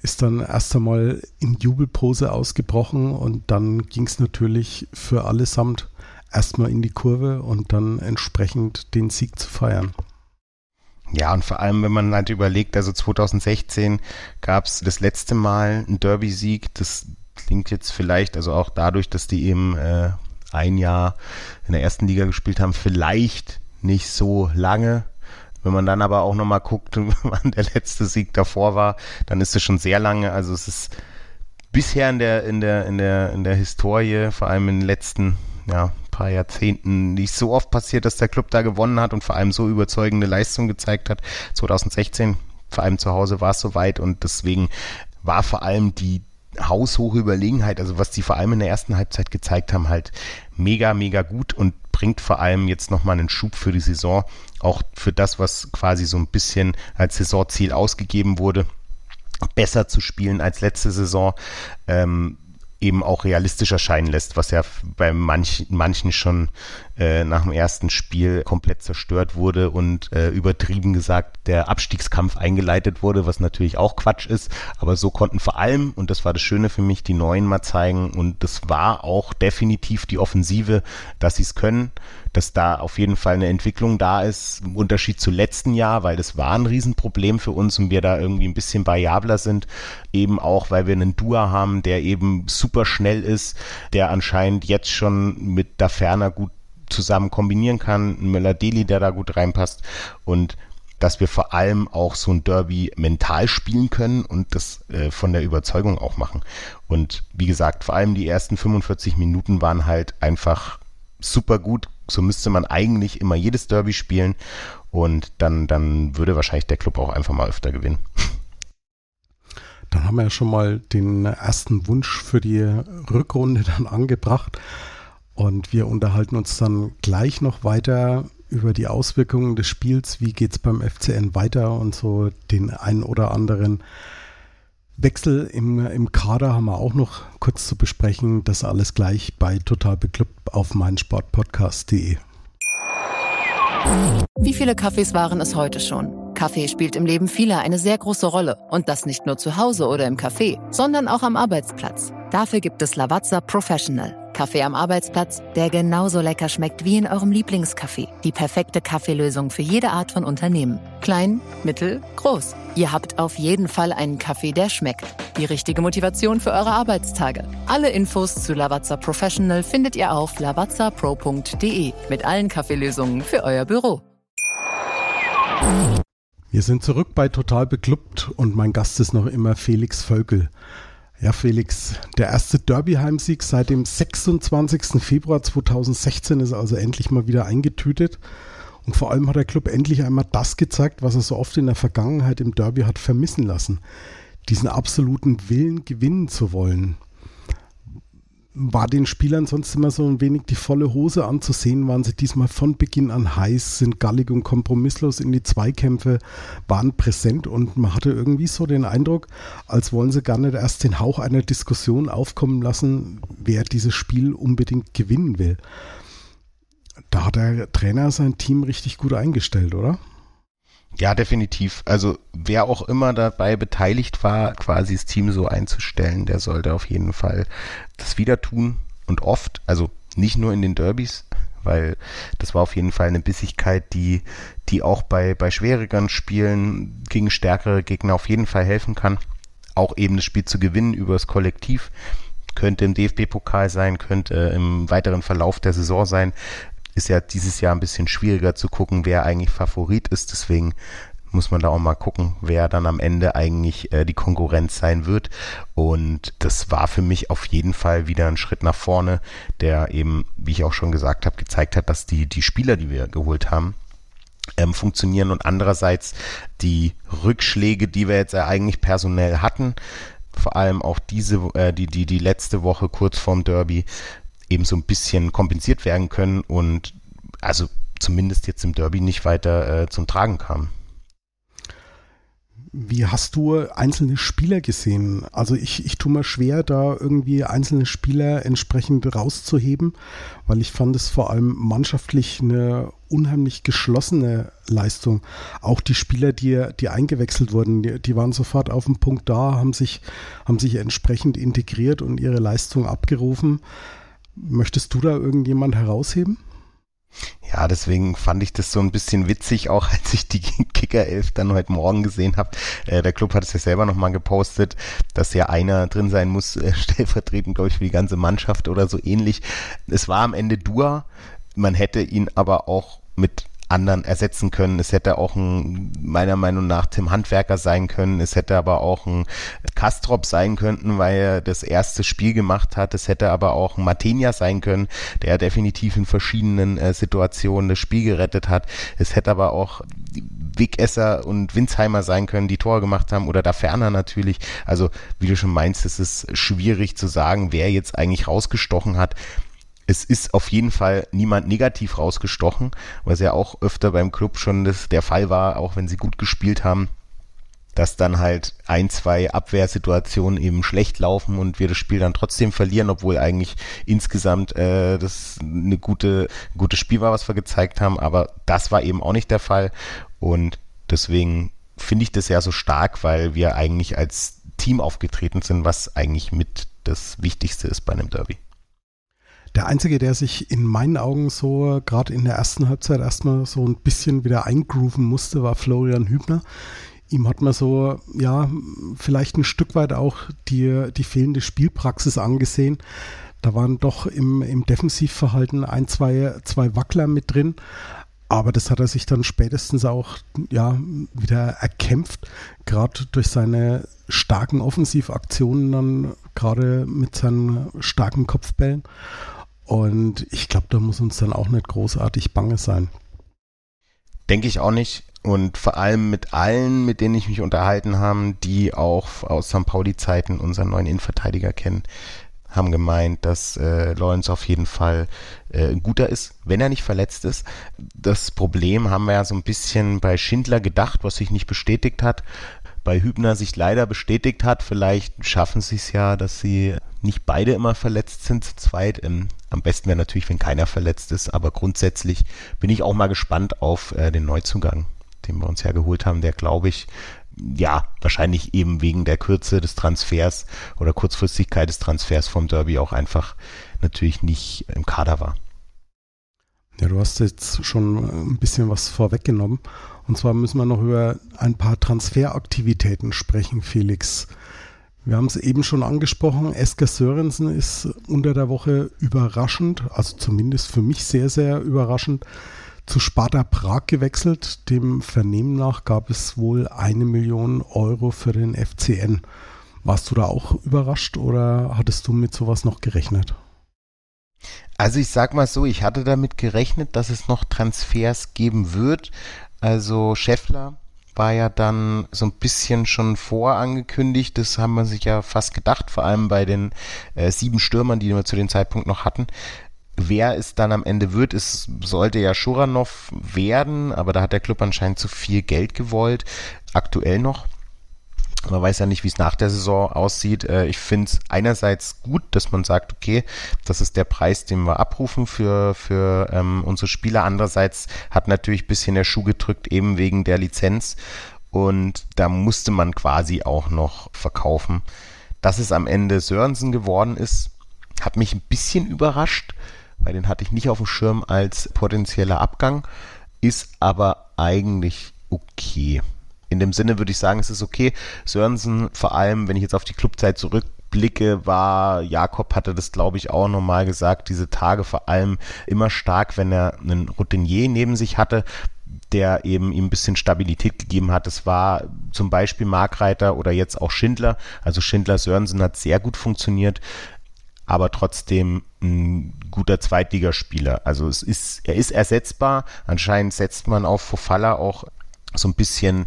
ist dann erst einmal in Jubelpose ausgebrochen und dann ging es natürlich für allesamt erstmal in die Kurve und dann entsprechend den Sieg zu feiern. Ja, und vor allem, wenn man halt überlegt, also 2016 gab es das letzte Mal einen Derby-Sieg. Das klingt jetzt vielleicht, also auch dadurch, dass die eben äh, ein Jahr in der ersten Liga gespielt haben, vielleicht nicht so lange. Wenn man dann aber auch nochmal guckt, <laughs> wann der letzte Sieg davor war, dann ist es schon sehr lange. Also es ist bisher in der, in der, in der, in der Historie, vor allem in den letzten ja, paar Jahrzehnten nicht so oft passiert, dass der Club da gewonnen hat und vor allem so überzeugende Leistung gezeigt hat. 2016, vor allem zu Hause, war es soweit und deswegen war vor allem die haushohe Überlegenheit, also was die vor allem in der ersten Halbzeit gezeigt haben, halt mega, mega gut und bringt vor allem jetzt nochmal einen Schub für die Saison, auch für das, was quasi so ein bisschen als Saisonziel ausgegeben wurde besser zu spielen als letzte Saison. Ähm, eben auch realistisch erscheinen lässt, was ja bei manch, manchen schon äh, nach dem ersten Spiel komplett zerstört wurde und äh, übertrieben gesagt der Abstiegskampf eingeleitet wurde, was natürlich auch Quatsch ist. Aber so konnten vor allem, und das war das Schöne für mich, die Neuen mal zeigen und das war auch definitiv die Offensive, dass sie es können dass da auf jeden Fall eine Entwicklung da ist, im Unterschied zu letzten Jahr, weil das war ein Riesenproblem für uns und wir da irgendwie ein bisschen variabler sind, eben auch, weil wir einen Dua haben, der eben super schnell ist, der anscheinend jetzt schon mit da ferner gut zusammen kombinieren kann, ein Möller-Deli, der da gut reinpasst und dass wir vor allem auch so ein Derby mental spielen können und das äh, von der Überzeugung auch machen. Und wie gesagt, vor allem die ersten 45 Minuten waren halt einfach super gut. So müsste man eigentlich immer jedes Derby spielen. Und dann, dann würde wahrscheinlich der Club auch einfach mal öfter gewinnen. Dann haben wir ja schon mal den ersten Wunsch für die Rückrunde <laughs> dann angebracht. Und wir unterhalten uns dann gleich noch weiter über die Auswirkungen des Spiels. Wie geht es beim FCN weiter und so den einen oder anderen Wechsel im, im Kader haben wir auch noch kurz zu besprechen. Das alles gleich bei Total Beklubbt auf meinsportpodcast.de. Wie viele Kaffees waren es heute schon? Kaffee spielt im Leben vieler eine sehr große Rolle. Und das nicht nur zu Hause oder im Café, sondern auch am Arbeitsplatz. Dafür gibt es Lavazza Professional. Kaffee am Arbeitsplatz, der genauso lecker schmeckt wie in eurem Lieblingscafé. Die perfekte Kaffeelösung für jede Art von Unternehmen. Klein, mittel, groß. Ihr habt auf jeden Fall einen Kaffee, der schmeckt. Die richtige Motivation für eure Arbeitstage. Alle Infos zu Lavazza Professional findet ihr auf lavazzapro.de mit allen Kaffeelösungen für euer Büro. Wir sind zurück bei Total Beklubbt und mein Gast ist noch immer Felix Völkel. Ja, Felix, der erste Derby-Heimsieg seit dem 26. Februar 2016 ist also endlich mal wieder eingetütet. Und vor allem hat der Club endlich einmal das gezeigt, was er so oft in der Vergangenheit im Derby hat vermissen lassen. Diesen absoluten Willen gewinnen zu wollen war den Spielern sonst immer so ein wenig die volle Hose anzusehen, waren sie diesmal von Beginn an heiß, sind gallig und kompromisslos in die Zweikämpfe, waren präsent und man hatte irgendwie so den Eindruck, als wollen sie gar nicht erst den Hauch einer Diskussion aufkommen lassen, wer dieses Spiel unbedingt gewinnen will. Da hat der Trainer sein Team richtig gut eingestellt, oder? Ja, definitiv. Also wer auch immer dabei beteiligt war, quasi das Team so einzustellen, der sollte auf jeden Fall das wieder tun und oft, also nicht nur in den Derbys, weil das war auf jeden Fall eine Bissigkeit, die, die auch bei, bei schwierigeren Spielen gegen stärkere Gegner auf jeden Fall helfen kann. Auch eben das Spiel zu gewinnen über das Kollektiv. Könnte im DFB-Pokal sein, könnte im weiteren Verlauf der Saison sein ist ja dieses Jahr ein bisschen schwieriger zu gucken, wer eigentlich Favorit ist. Deswegen muss man da auch mal gucken, wer dann am Ende eigentlich äh, die Konkurrenz sein wird. Und das war für mich auf jeden Fall wieder ein Schritt nach vorne, der eben, wie ich auch schon gesagt habe, gezeigt hat, dass die, die Spieler, die wir geholt haben, ähm, funktionieren und andererseits die Rückschläge, die wir jetzt eigentlich personell hatten, vor allem auch diese, äh, die, die, die letzte Woche kurz vorm Derby, eben so ein bisschen kompensiert werden können und also zumindest jetzt im Derby nicht weiter äh, zum Tragen kam. Wie hast du einzelne Spieler gesehen? Also ich, ich tue mir schwer, da irgendwie einzelne Spieler entsprechend rauszuheben, weil ich fand es vor allem mannschaftlich eine unheimlich geschlossene Leistung. Auch die Spieler, die, die eingewechselt wurden, die, die waren sofort auf dem Punkt da, haben sich, haben sich entsprechend integriert und ihre Leistung abgerufen. Möchtest du da irgendjemand herausheben? Ja, deswegen fand ich das so ein bisschen witzig, auch als ich die Kicker 11 dann heute Morgen gesehen habe. Äh, der Club hat es ja selber nochmal gepostet, dass ja einer drin sein muss, äh, <laughs> stellvertretend, glaube ich, für die ganze Mannschaft oder so ähnlich. Es war am Ende Dua. Man hätte ihn aber auch mit anderen ersetzen können. Es hätte auch ein, meiner Meinung nach, Tim Handwerker sein können. Es hätte aber auch ein Kastrop sein können, weil er das erste Spiel gemacht hat. Es hätte aber auch ein Martenia sein können, der definitiv in verschiedenen äh, Situationen das Spiel gerettet hat. Es hätte aber auch Wegesser und Winsheimer sein können, die Tor gemacht haben oder da ferner natürlich. Also, wie du schon meinst, es ist schwierig zu sagen, wer jetzt eigentlich rausgestochen hat es ist auf jeden Fall niemand negativ rausgestochen, was ja auch öfter beim Club schon das, der Fall war, auch wenn sie gut gespielt haben, dass dann halt ein, zwei Abwehrsituationen eben schlecht laufen und wir das Spiel dann trotzdem verlieren, obwohl eigentlich insgesamt äh, das eine gute, gutes Spiel war, was wir gezeigt haben. Aber das war eben auch nicht der Fall und deswegen finde ich das ja so stark, weil wir eigentlich als Team aufgetreten sind, was eigentlich mit das Wichtigste ist bei einem Derby. Der Einzige, der sich in meinen Augen so gerade in der ersten Halbzeit erstmal so ein bisschen wieder eingrooven musste, war Florian Hübner. Ihm hat man so, ja, vielleicht ein Stück weit auch die, die fehlende Spielpraxis angesehen. Da waren doch im, im Defensivverhalten ein, zwei, zwei Wackler mit drin. Aber das hat er sich dann spätestens auch ja, wieder erkämpft, gerade durch seine starken Offensivaktionen, dann gerade mit seinen starken Kopfbällen. Und ich glaube, da muss uns dann auch nicht großartig bange sein. Denke ich auch nicht. Und vor allem mit allen, mit denen ich mich unterhalten habe, die auch aus St. Pauli-Zeiten unseren neuen Innenverteidiger kennen, haben gemeint, dass äh, Lawrence auf jeden Fall äh, ein guter ist, wenn er nicht verletzt ist. Das Problem haben wir ja so ein bisschen bei Schindler gedacht, was sich nicht bestätigt hat. Bei Hübner sich leider bestätigt hat. Vielleicht schaffen sie es ja, dass sie nicht beide immer verletzt sind zu zweit. Ähm, am besten wäre natürlich, wenn keiner verletzt ist, aber grundsätzlich bin ich auch mal gespannt auf äh, den Neuzugang, den wir uns ja geholt haben, der glaube ich ja, wahrscheinlich eben wegen der Kürze des Transfers oder Kurzfristigkeit des Transfers vom Derby auch einfach natürlich nicht im Kader war. Ja, du hast jetzt schon ein bisschen was vorweggenommen. Und zwar müssen wir noch über ein paar Transferaktivitäten sprechen, Felix. Wir haben es eben schon angesprochen, Esker Sörensen ist unter der Woche überraschend, also zumindest für mich sehr, sehr überraschend, zu Sparta Prag gewechselt. Dem Vernehmen nach gab es wohl eine Million Euro für den FCN. Warst du da auch überrascht oder hattest du mit sowas noch gerechnet? Also ich sag mal so, ich hatte damit gerechnet, dass es noch Transfers geben wird. Also Scheffler war ja dann so ein bisschen schon vorangekündigt. Das haben wir sich ja fast gedacht, vor allem bei den äh, sieben Stürmern, die wir zu dem Zeitpunkt noch hatten. Wer es dann am Ende wird, es sollte ja Schuranov werden, aber da hat der Club anscheinend zu viel Geld gewollt, aktuell noch. Man weiß ja nicht, wie es nach der Saison aussieht. Äh, ich finde es einerseits gut, dass man sagt, okay, das ist der Preis, den wir abrufen für, für ähm, unsere Spieler. Andererseits hat natürlich ein bisschen der Schuh gedrückt, eben wegen der Lizenz. Und da musste man quasi auch noch verkaufen. Dass es am Ende Sörensen geworden ist, hat mich ein bisschen überrascht weil den hatte ich nicht auf dem Schirm als potenzieller Abgang, ist aber eigentlich okay. In dem Sinne würde ich sagen, es ist okay. Sörensen, vor allem, wenn ich jetzt auf die Clubzeit zurückblicke, war, Jakob hatte das, glaube ich, auch nochmal gesagt, diese Tage vor allem immer stark, wenn er einen Routinier neben sich hatte, der eben ihm ein bisschen Stabilität gegeben hat. Es war zum Beispiel Markreiter oder jetzt auch Schindler. Also Schindler Sörensen hat sehr gut funktioniert aber trotzdem ein guter Zweitligaspieler. Also es ist, er ist ersetzbar. Anscheinend setzt man auf Fofalla auch so ein bisschen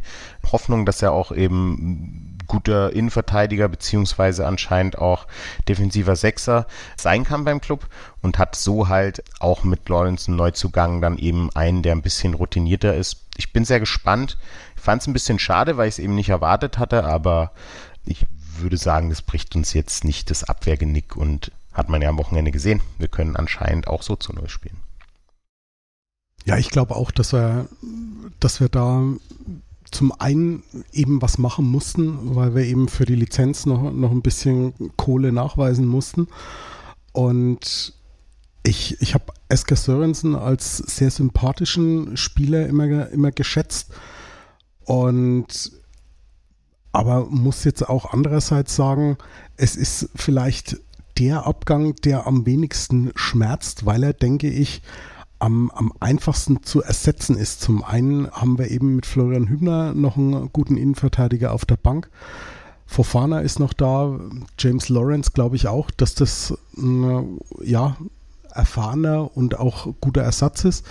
Hoffnung, dass er auch eben guter Innenverteidiger beziehungsweise anscheinend auch defensiver Sechser sein kann beim Club und hat so halt auch mit Lawrence einen Neuzugang dann eben einen, der ein bisschen routinierter ist. Ich bin sehr gespannt. Ich fand es ein bisschen schade, weil ich es eben nicht erwartet hatte, aber ich würde sagen, das bricht uns jetzt nicht das Abwehrgenick und hat man ja am Wochenende gesehen. Wir können anscheinend auch so zu Null spielen. Ja, ich glaube auch, dass wir, dass wir da zum einen eben was machen mussten, weil wir eben für die Lizenz noch, noch ein bisschen Kohle nachweisen mussten. Und ich, ich habe Esker Sörensen als sehr sympathischen Spieler immer, immer geschätzt. Und aber muss jetzt auch andererseits sagen, es ist vielleicht der Abgang, der am wenigsten schmerzt, weil er, denke ich, am, am einfachsten zu ersetzen ist. Zum einen haben wir eben mit Florian Hübner noch einen guten Innenverteidiger auf der Bank. Fofana ist noch da, James Lawrence glaube ich auch, dass das ein ja, erfahrener und auch guter Ersatz ist.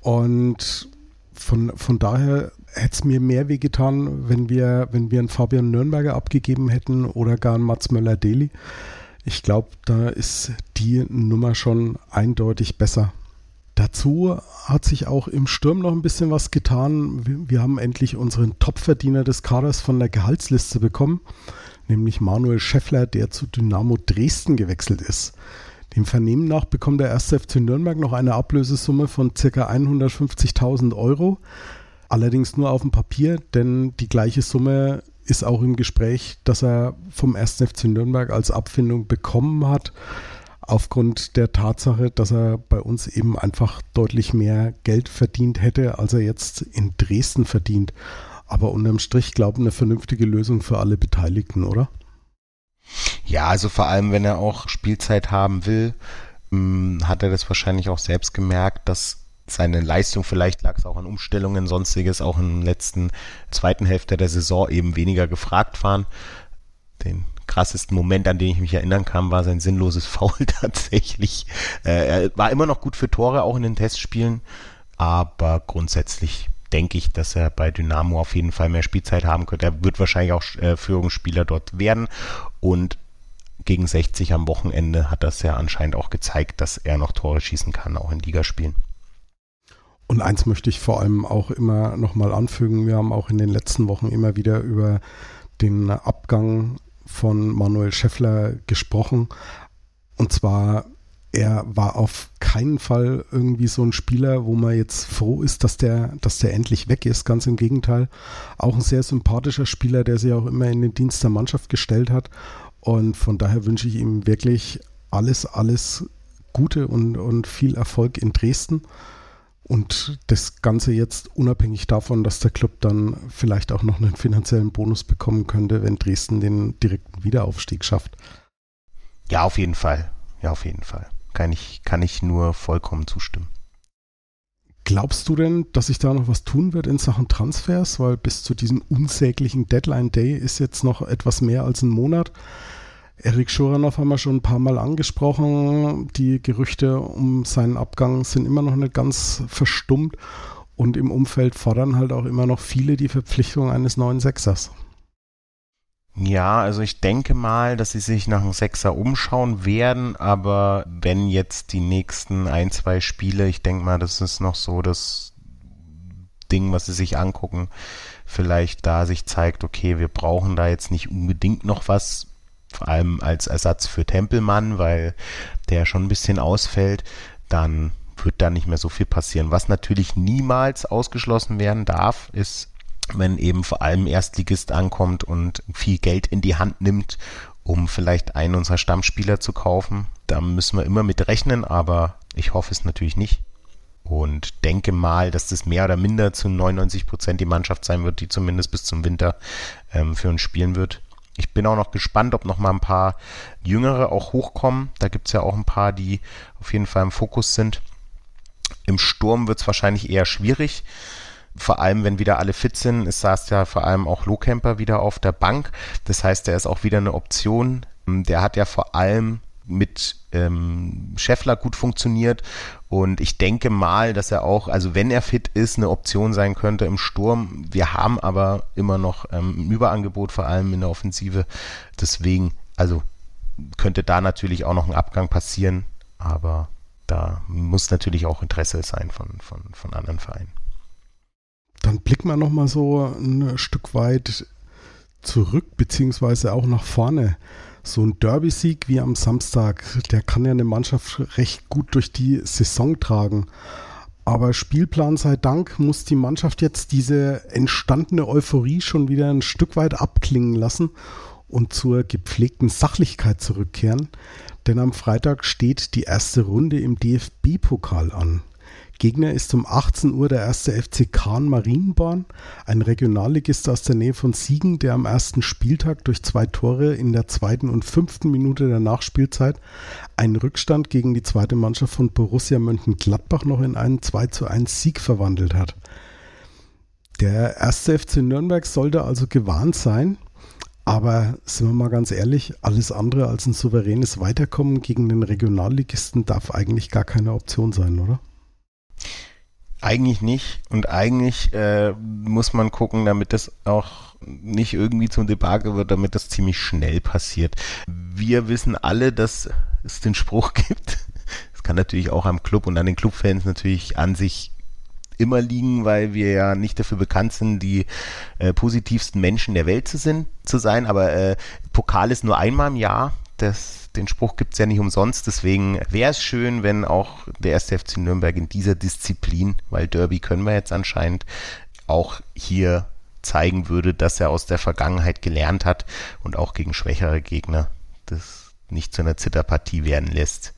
Und von, von daher hätte es mir mehr wehgetan, wenn wir, wenn wir einen Fabian Nürnberger abgegeben hätten oder gar einen Mats Möller-Deli. Ich glaube, da ist die Nummer schon eindeutig besser. Dazu hat sich auch im Sturm noch ein bisschen was getan. Wir, wir haben endlich unseren Topverdiener des Kaders von der Gehaltsliste bekommen, nämlich Manuel Scheffler, der zu Dynamo Dresden gewechselt ist. Dem Vernehmen nach bekommt der 1. FC Nürnberg noch eine Ablösesumme von ca. 150.000 Euro. Allerdings nur auf dem Papier, denn die gleiche Summe ist auch im Gespräch, dass er vom 1. FC Nürnberg als Abfindung bekommen hat, aufgrund der Tatsache, dass er bei uns eben einfach deutlich mehr Geld verdient hätte, als er jetzt in Dresden verdient. Aber unterm Strich, glaube ich, eine vernünftige Lösung für alle Beteiligten, oder? Ja, also vor allem, wenn er auch Spielzeit haben will, hm, hat er das wahrscheinlich auch selbst gemerkt, dass seine Leistung, vielleicht lag es auch an Umstellungen, sonstiges, auch in der letzten zweiten Hälfte der Saison eben weniger gefragt waren. Den krassesten Moment, an den ich mich erinnern kann, war sein sinnloses <laughs> Foul tatsächlich. Äh, er war immer noch gut für Tore, auch in den Testspielen. aber grundsätzlich denke ich, dass er bei Dynamo auf jeden Fall mehr Spielzeit haben könnte. Er wird wahrscheinlich auch äh, Führungsspieler dort werden und gegen 60 am Wochenende hat das ja anscheinend auch gezeigt, dass er noch Tore schießen kann, auch in Ligaspielen. Und eins möchte ich vor allem auch immer nochmal anfügen. Wir haben auch in den letzten Wochen immer wieder über den Abgang von Manuel Scheffler gesprochen. Und zwar, er war auf keinen Fall irgendwie so ein Spieler, wo man jetzt froh ist, dass der, dass der endlich weg ist. Ganz im Gegenteil. Auch ein sehr sympathischer Spieler, der sich auch immer in den Dienst der Mannschaft gestellt hat. Und von daher wünsche ich ihm wirklich alles, alles Gute und, und viel Erfolg in Dresden. Und das Ganze jetzt unabhängig davon, dass der Club dann vielleicht auch noch einen finanziellen Bonus bekommen könnte, wenn Dresden den direkten Wiederaufstieg schafft. Ja, auf jeden Fall. Ja, auf jeden Fall. Kann ich, kann ich nur vollkommen zustimmen. Glaubst du denn, dass sich da noch was tun wird in Sachen Transfers? Weil bis zu diesem unsäglichen Deadline Day ist jetzt noch etwas mehr als ein Monat. Erik Schuranov haben wir schon ein paar Mal angesprochen. Die Gerüchte um seinen Abgang sind immer noch nicht ganz verstummt. Und im Umfeld fordern halt auch immer noch viele die Verpflichtung eines neuen Sechsers. Ja, also ich denke mal, dass sie sich nach einem Sechser umschauen werden, aber wenn jetzt die nächsten ein, zwei Spiele, ich denke mal, das ist noch so das Ding, was sie sich angucken, vielleicht da sich zeigt, okay, wir brauchen da jetzt nicht unbedingt noch was, vor allem als Ersatz für Tempelmann, weil der schon ein bisschen ausfällt, dann wird da nicht mehr so viel passieren. Was natürlich niemals ausgeschlossen werden darf, ist, wenn eben vor allem Erstligist ankommt und viel Geld in die Hand nimmt, um vielleicht einen unserer Stammspieler zu kaufen. Da müssen wir immer mit rechnen, aber ich hoffe es natürlich nicht. Und denke mal, dass das mehr oder minder zu 99 Prozent die Mannschaft sein wird, die zumindest bis zum Winter ähm, für uns spielen wird. Ich bin auch noch gespannt, ob noch mal ein paar Jüngere auch hochkommen. Da gibt es ja auch ein paar, die auf jeden Fall im Fokus sind. Im Sturm wird es wahrscheinlich eher schwierig. Vor allem, wenn wieder alle fit sind. Es saß ja vor allem auch Lohkemper wieder auf der Bank. Das heißt, der ist auch wieder eine Option. Der hat ja vor allem mit ähm, Scheffler gut funktioniert und ich denke mal, dass er auch, also wenn er fit ist, eine Option sein könnte im Sturm. Wir haben aber immer noch ähm, ein Überangebot, vor allem in der Offensive. Deswegen, also könnte da natürlich auch noch ein Abgang passieren, aber da muss natürlich auch Interesse sein von, von, von anderen Vereinen. Dann blicken wir nochmal so ein Stück weit zurück, beziehungsweise auch nach vorne so ein Derby-Sieg wie am Samstag, der kann ja eine Mannschaft recht gut durch die Saison tragen. Aber Spielplan sei Dank muss die Mannschaft jetzt diese entstandene Euphorie schon wieder ein Stück weit abklingen lassen und zur gepflegten Sachlichkeit zurückkehren. Denn am Freitag steht die erste Runde im DFB-Pokal an. Gegner ist um 18 Uhr der erste FC Kahn Marienborn, ein Regionalligist aus der Nähe von Siegen, der am ersten Spieltag durch zwei Tore in der zweiten und fünften Minute der Nachspielzeit einen Rückstand gegen die zweite Mannschaft von Borussia Mönchengladbach noch in einen 2 zu 1 Sieg verwandelt hat. Der erste FC Nürnberg sollte also gewarnt sein, aber sind wir mal ganz ehrlich, alles andere als ein souveränes Weiterkommen gegen den Regionalligisten darf eigentlich gar keine Option sein, oder? Eigentlich nicht. Und eigentlich äh, muss man gucken, damit das auch nicht irgendwie zum Debakel wird, damit das ziemlich schnell passiert. Wir wissen alle, dass es den Spruch <laughs> gibt. Es kann natürlich auch am Club und an den Clubfans natürlich an sich immer liegen, weil wir ja nicht dafür bekannt sind, die äh, positivsten Menschen der Welt zu, sind, zu sein. Aber äh, Pokal ist nur einmal im Jahr. Das den Spruch gibt es ja nicht umsonst. Deswegen wäre es schön, wenn auch der erste FC Nürnberg in dieser Disziplin, weil Derby können wir jetzt anscheinend, auch hier zeigen würde, dass er aus der Vergangenheit gelernt hat und auch gegen schwächere Gegner das nicht zu einer Zitterpartie werden lässt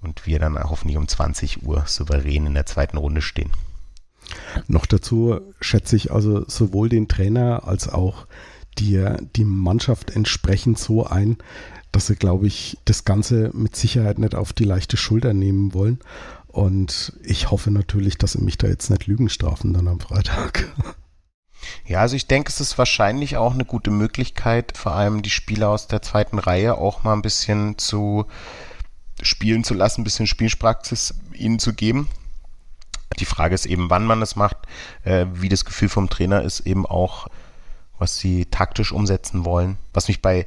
und wir dann hoffentlich um 20 Uhr souverän in der zweiten Runde stehen. Noch dazu schätze ich also sowohl den Trainer als auch die, die Mannschaft entsprechend so ein, dass sie, glaube ich, das Ganze mit Sicherheit nicht auf die leichte Schulter nehmen wollen. Und ich hoffe natürlich, dass sie mich da jetzt nicht Lügen strafen dann am Freitag. Ja, also ich denke, es ist wahrscheinlich auch eine gute Möglichkeit, vor allem die Spieler aus der zweiten Reihe auch mal ein bisschen zu spielen zu lassen, ein bisschen Spielpraxis ihnen zu geben. Die Frage ist eben, wann man es macht, äh, wie das Gefühl vom Trainer ist, eben auch, was sie taktisch umsetzen wollen. Was mich bei,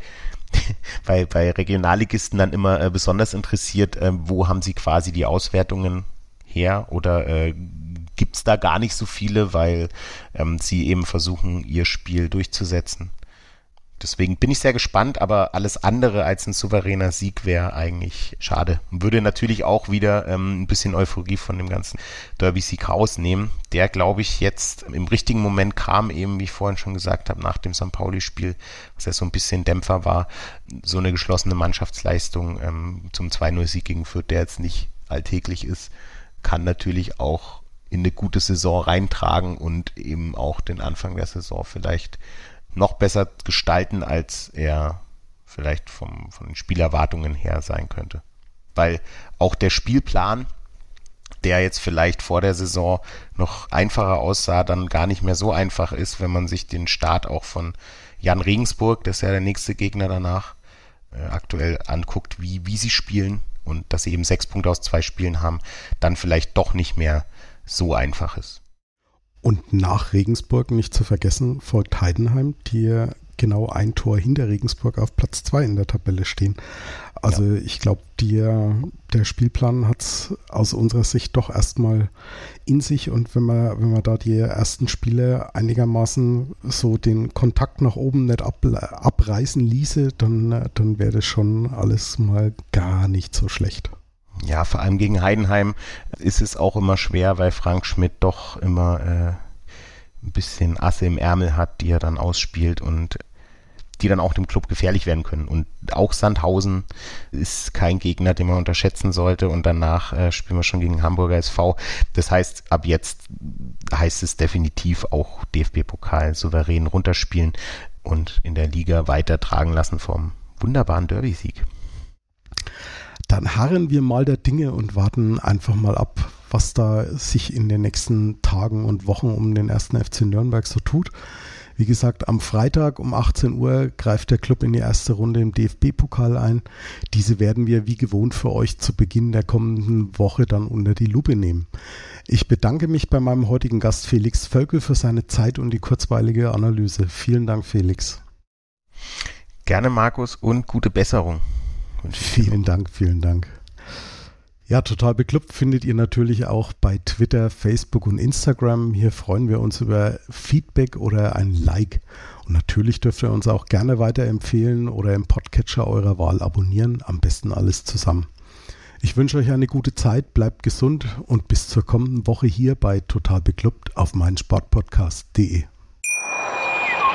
<laughs> bei, bei Regionalligisten dann immer äh, besonders interessiert, äh, wo haben sie quasi die Auswertungen her oder äh, gibt es da gar nicht so viele, weil ähm, sie eben versuchen, ihr Spiel durchzusetzen. Deswegen bin ich sehr gespannt, aber alles andere als ein souveräner Sieg wäre eigentlich schade. Würde natürlich auch wieder ähm, ein bisschen Euphorie von dem ganzen Derby-Sieg rausnehmen. Der, glaube ich, jetzt im richtigen Moment kam, eben wie ich vorhin schon gesagt habe, nach dem St. Pauli-Spiel, was ja so ein bisschen Dämpfer war, so eine geschlossene Mannschaftsleistung ähm, zum 2-0-Sieg gegen Fürth, der jetzt nicht alltäglich ist, kann natürlich auch in eine gute Saison reintragen und eben auch den Anfang der Saison vielleicht noch besser gestalten, als er vielleicht vom, von den Spielerwartungen her sein könnte. Weil auch der Spielplan, der jetzt vielleicht vor der Saison noch einfacher aussah, dann gar nicht mehr so einfach ist, wenn man sich den Start auch von Jan Regensburg, das ist ja der nächste Gegner danach, äh, aktuell anguckt, wie, wie sie spielen und dass sie eben sechs Punkte aus zwei Spielen haben, dann vielleicht doch nicht mehr so einfach ist. Und nach Regensburg, nicht zu vergessen, folgt Heidenheim, die genau ein Tor hinter Regensburg auf Platz zwei in der Tabelle stehen. Also ja. ich glaube, der Spielplan hat es aus unserer Sicht doch erstmal in sich und wenn man, wenn man da die ersten Spiele einigermaßen so den Kontakt nach oben nicht ab, abreißen ließe, dann, dann wäre das schon alles mal gar nicht so schlecht. Ja, vor allem gegen Heidenheim ist es auch immer schwer, weil Frank Schmidt doch immer äh, ein bisschen Asse im Ärmel hat, die er dann ausspielt und die dann auch dem Club gefährlich werden können. Und auch Sandhausen ist kein Gegner, den man unterschätzen sollte. Und danach äh, spielen wir schon gegen Hamburger SV. Das heißt, ab jetzt heißt es definitiv auch DFB-Pokal souverän runterspielen und in der Liga weitertragen lassen vom wunderbaren Derby-Sieg dann harren wir mal der Dinge und warten einfach mal ab, was da sich in den nächsten Tagen und Wochen um den ersten FC Nürnberg so tut. Wie gesagt, am Freitag um 18 Uhr greift der Club in die erste Runde im DFB-Pokal ein. Diese werden wir wie gewohnt für euch zu Beginn der kommenden Woche dann unter die Lupe nehmen. Ich bedanke mich bei meinem heutigen Gast Felix Völkel für seine Zeit und die kurzweilige Analyse. Vielen Dank, Felix. Gerne, Markus, und gute Besserung. <laughs> Vielen Dank, vielen Dank. Ja, total bekloppt findet ihr natürlich auch bei Twitter, Facebook und Instagram. Hier freuen wir uns über Feedback oder ein Like. Und natürlich dürft ihr uns auch gerne weiterempfehlen oder im Podcatcher eurer Wahl abonnieren. Am besten alles zusammen. Ich wünsche euch eine gute Zeit, bleibt gesund und bis zur kommenden Woche hier bei Total Beklubbt auf meinsportpodcast.de.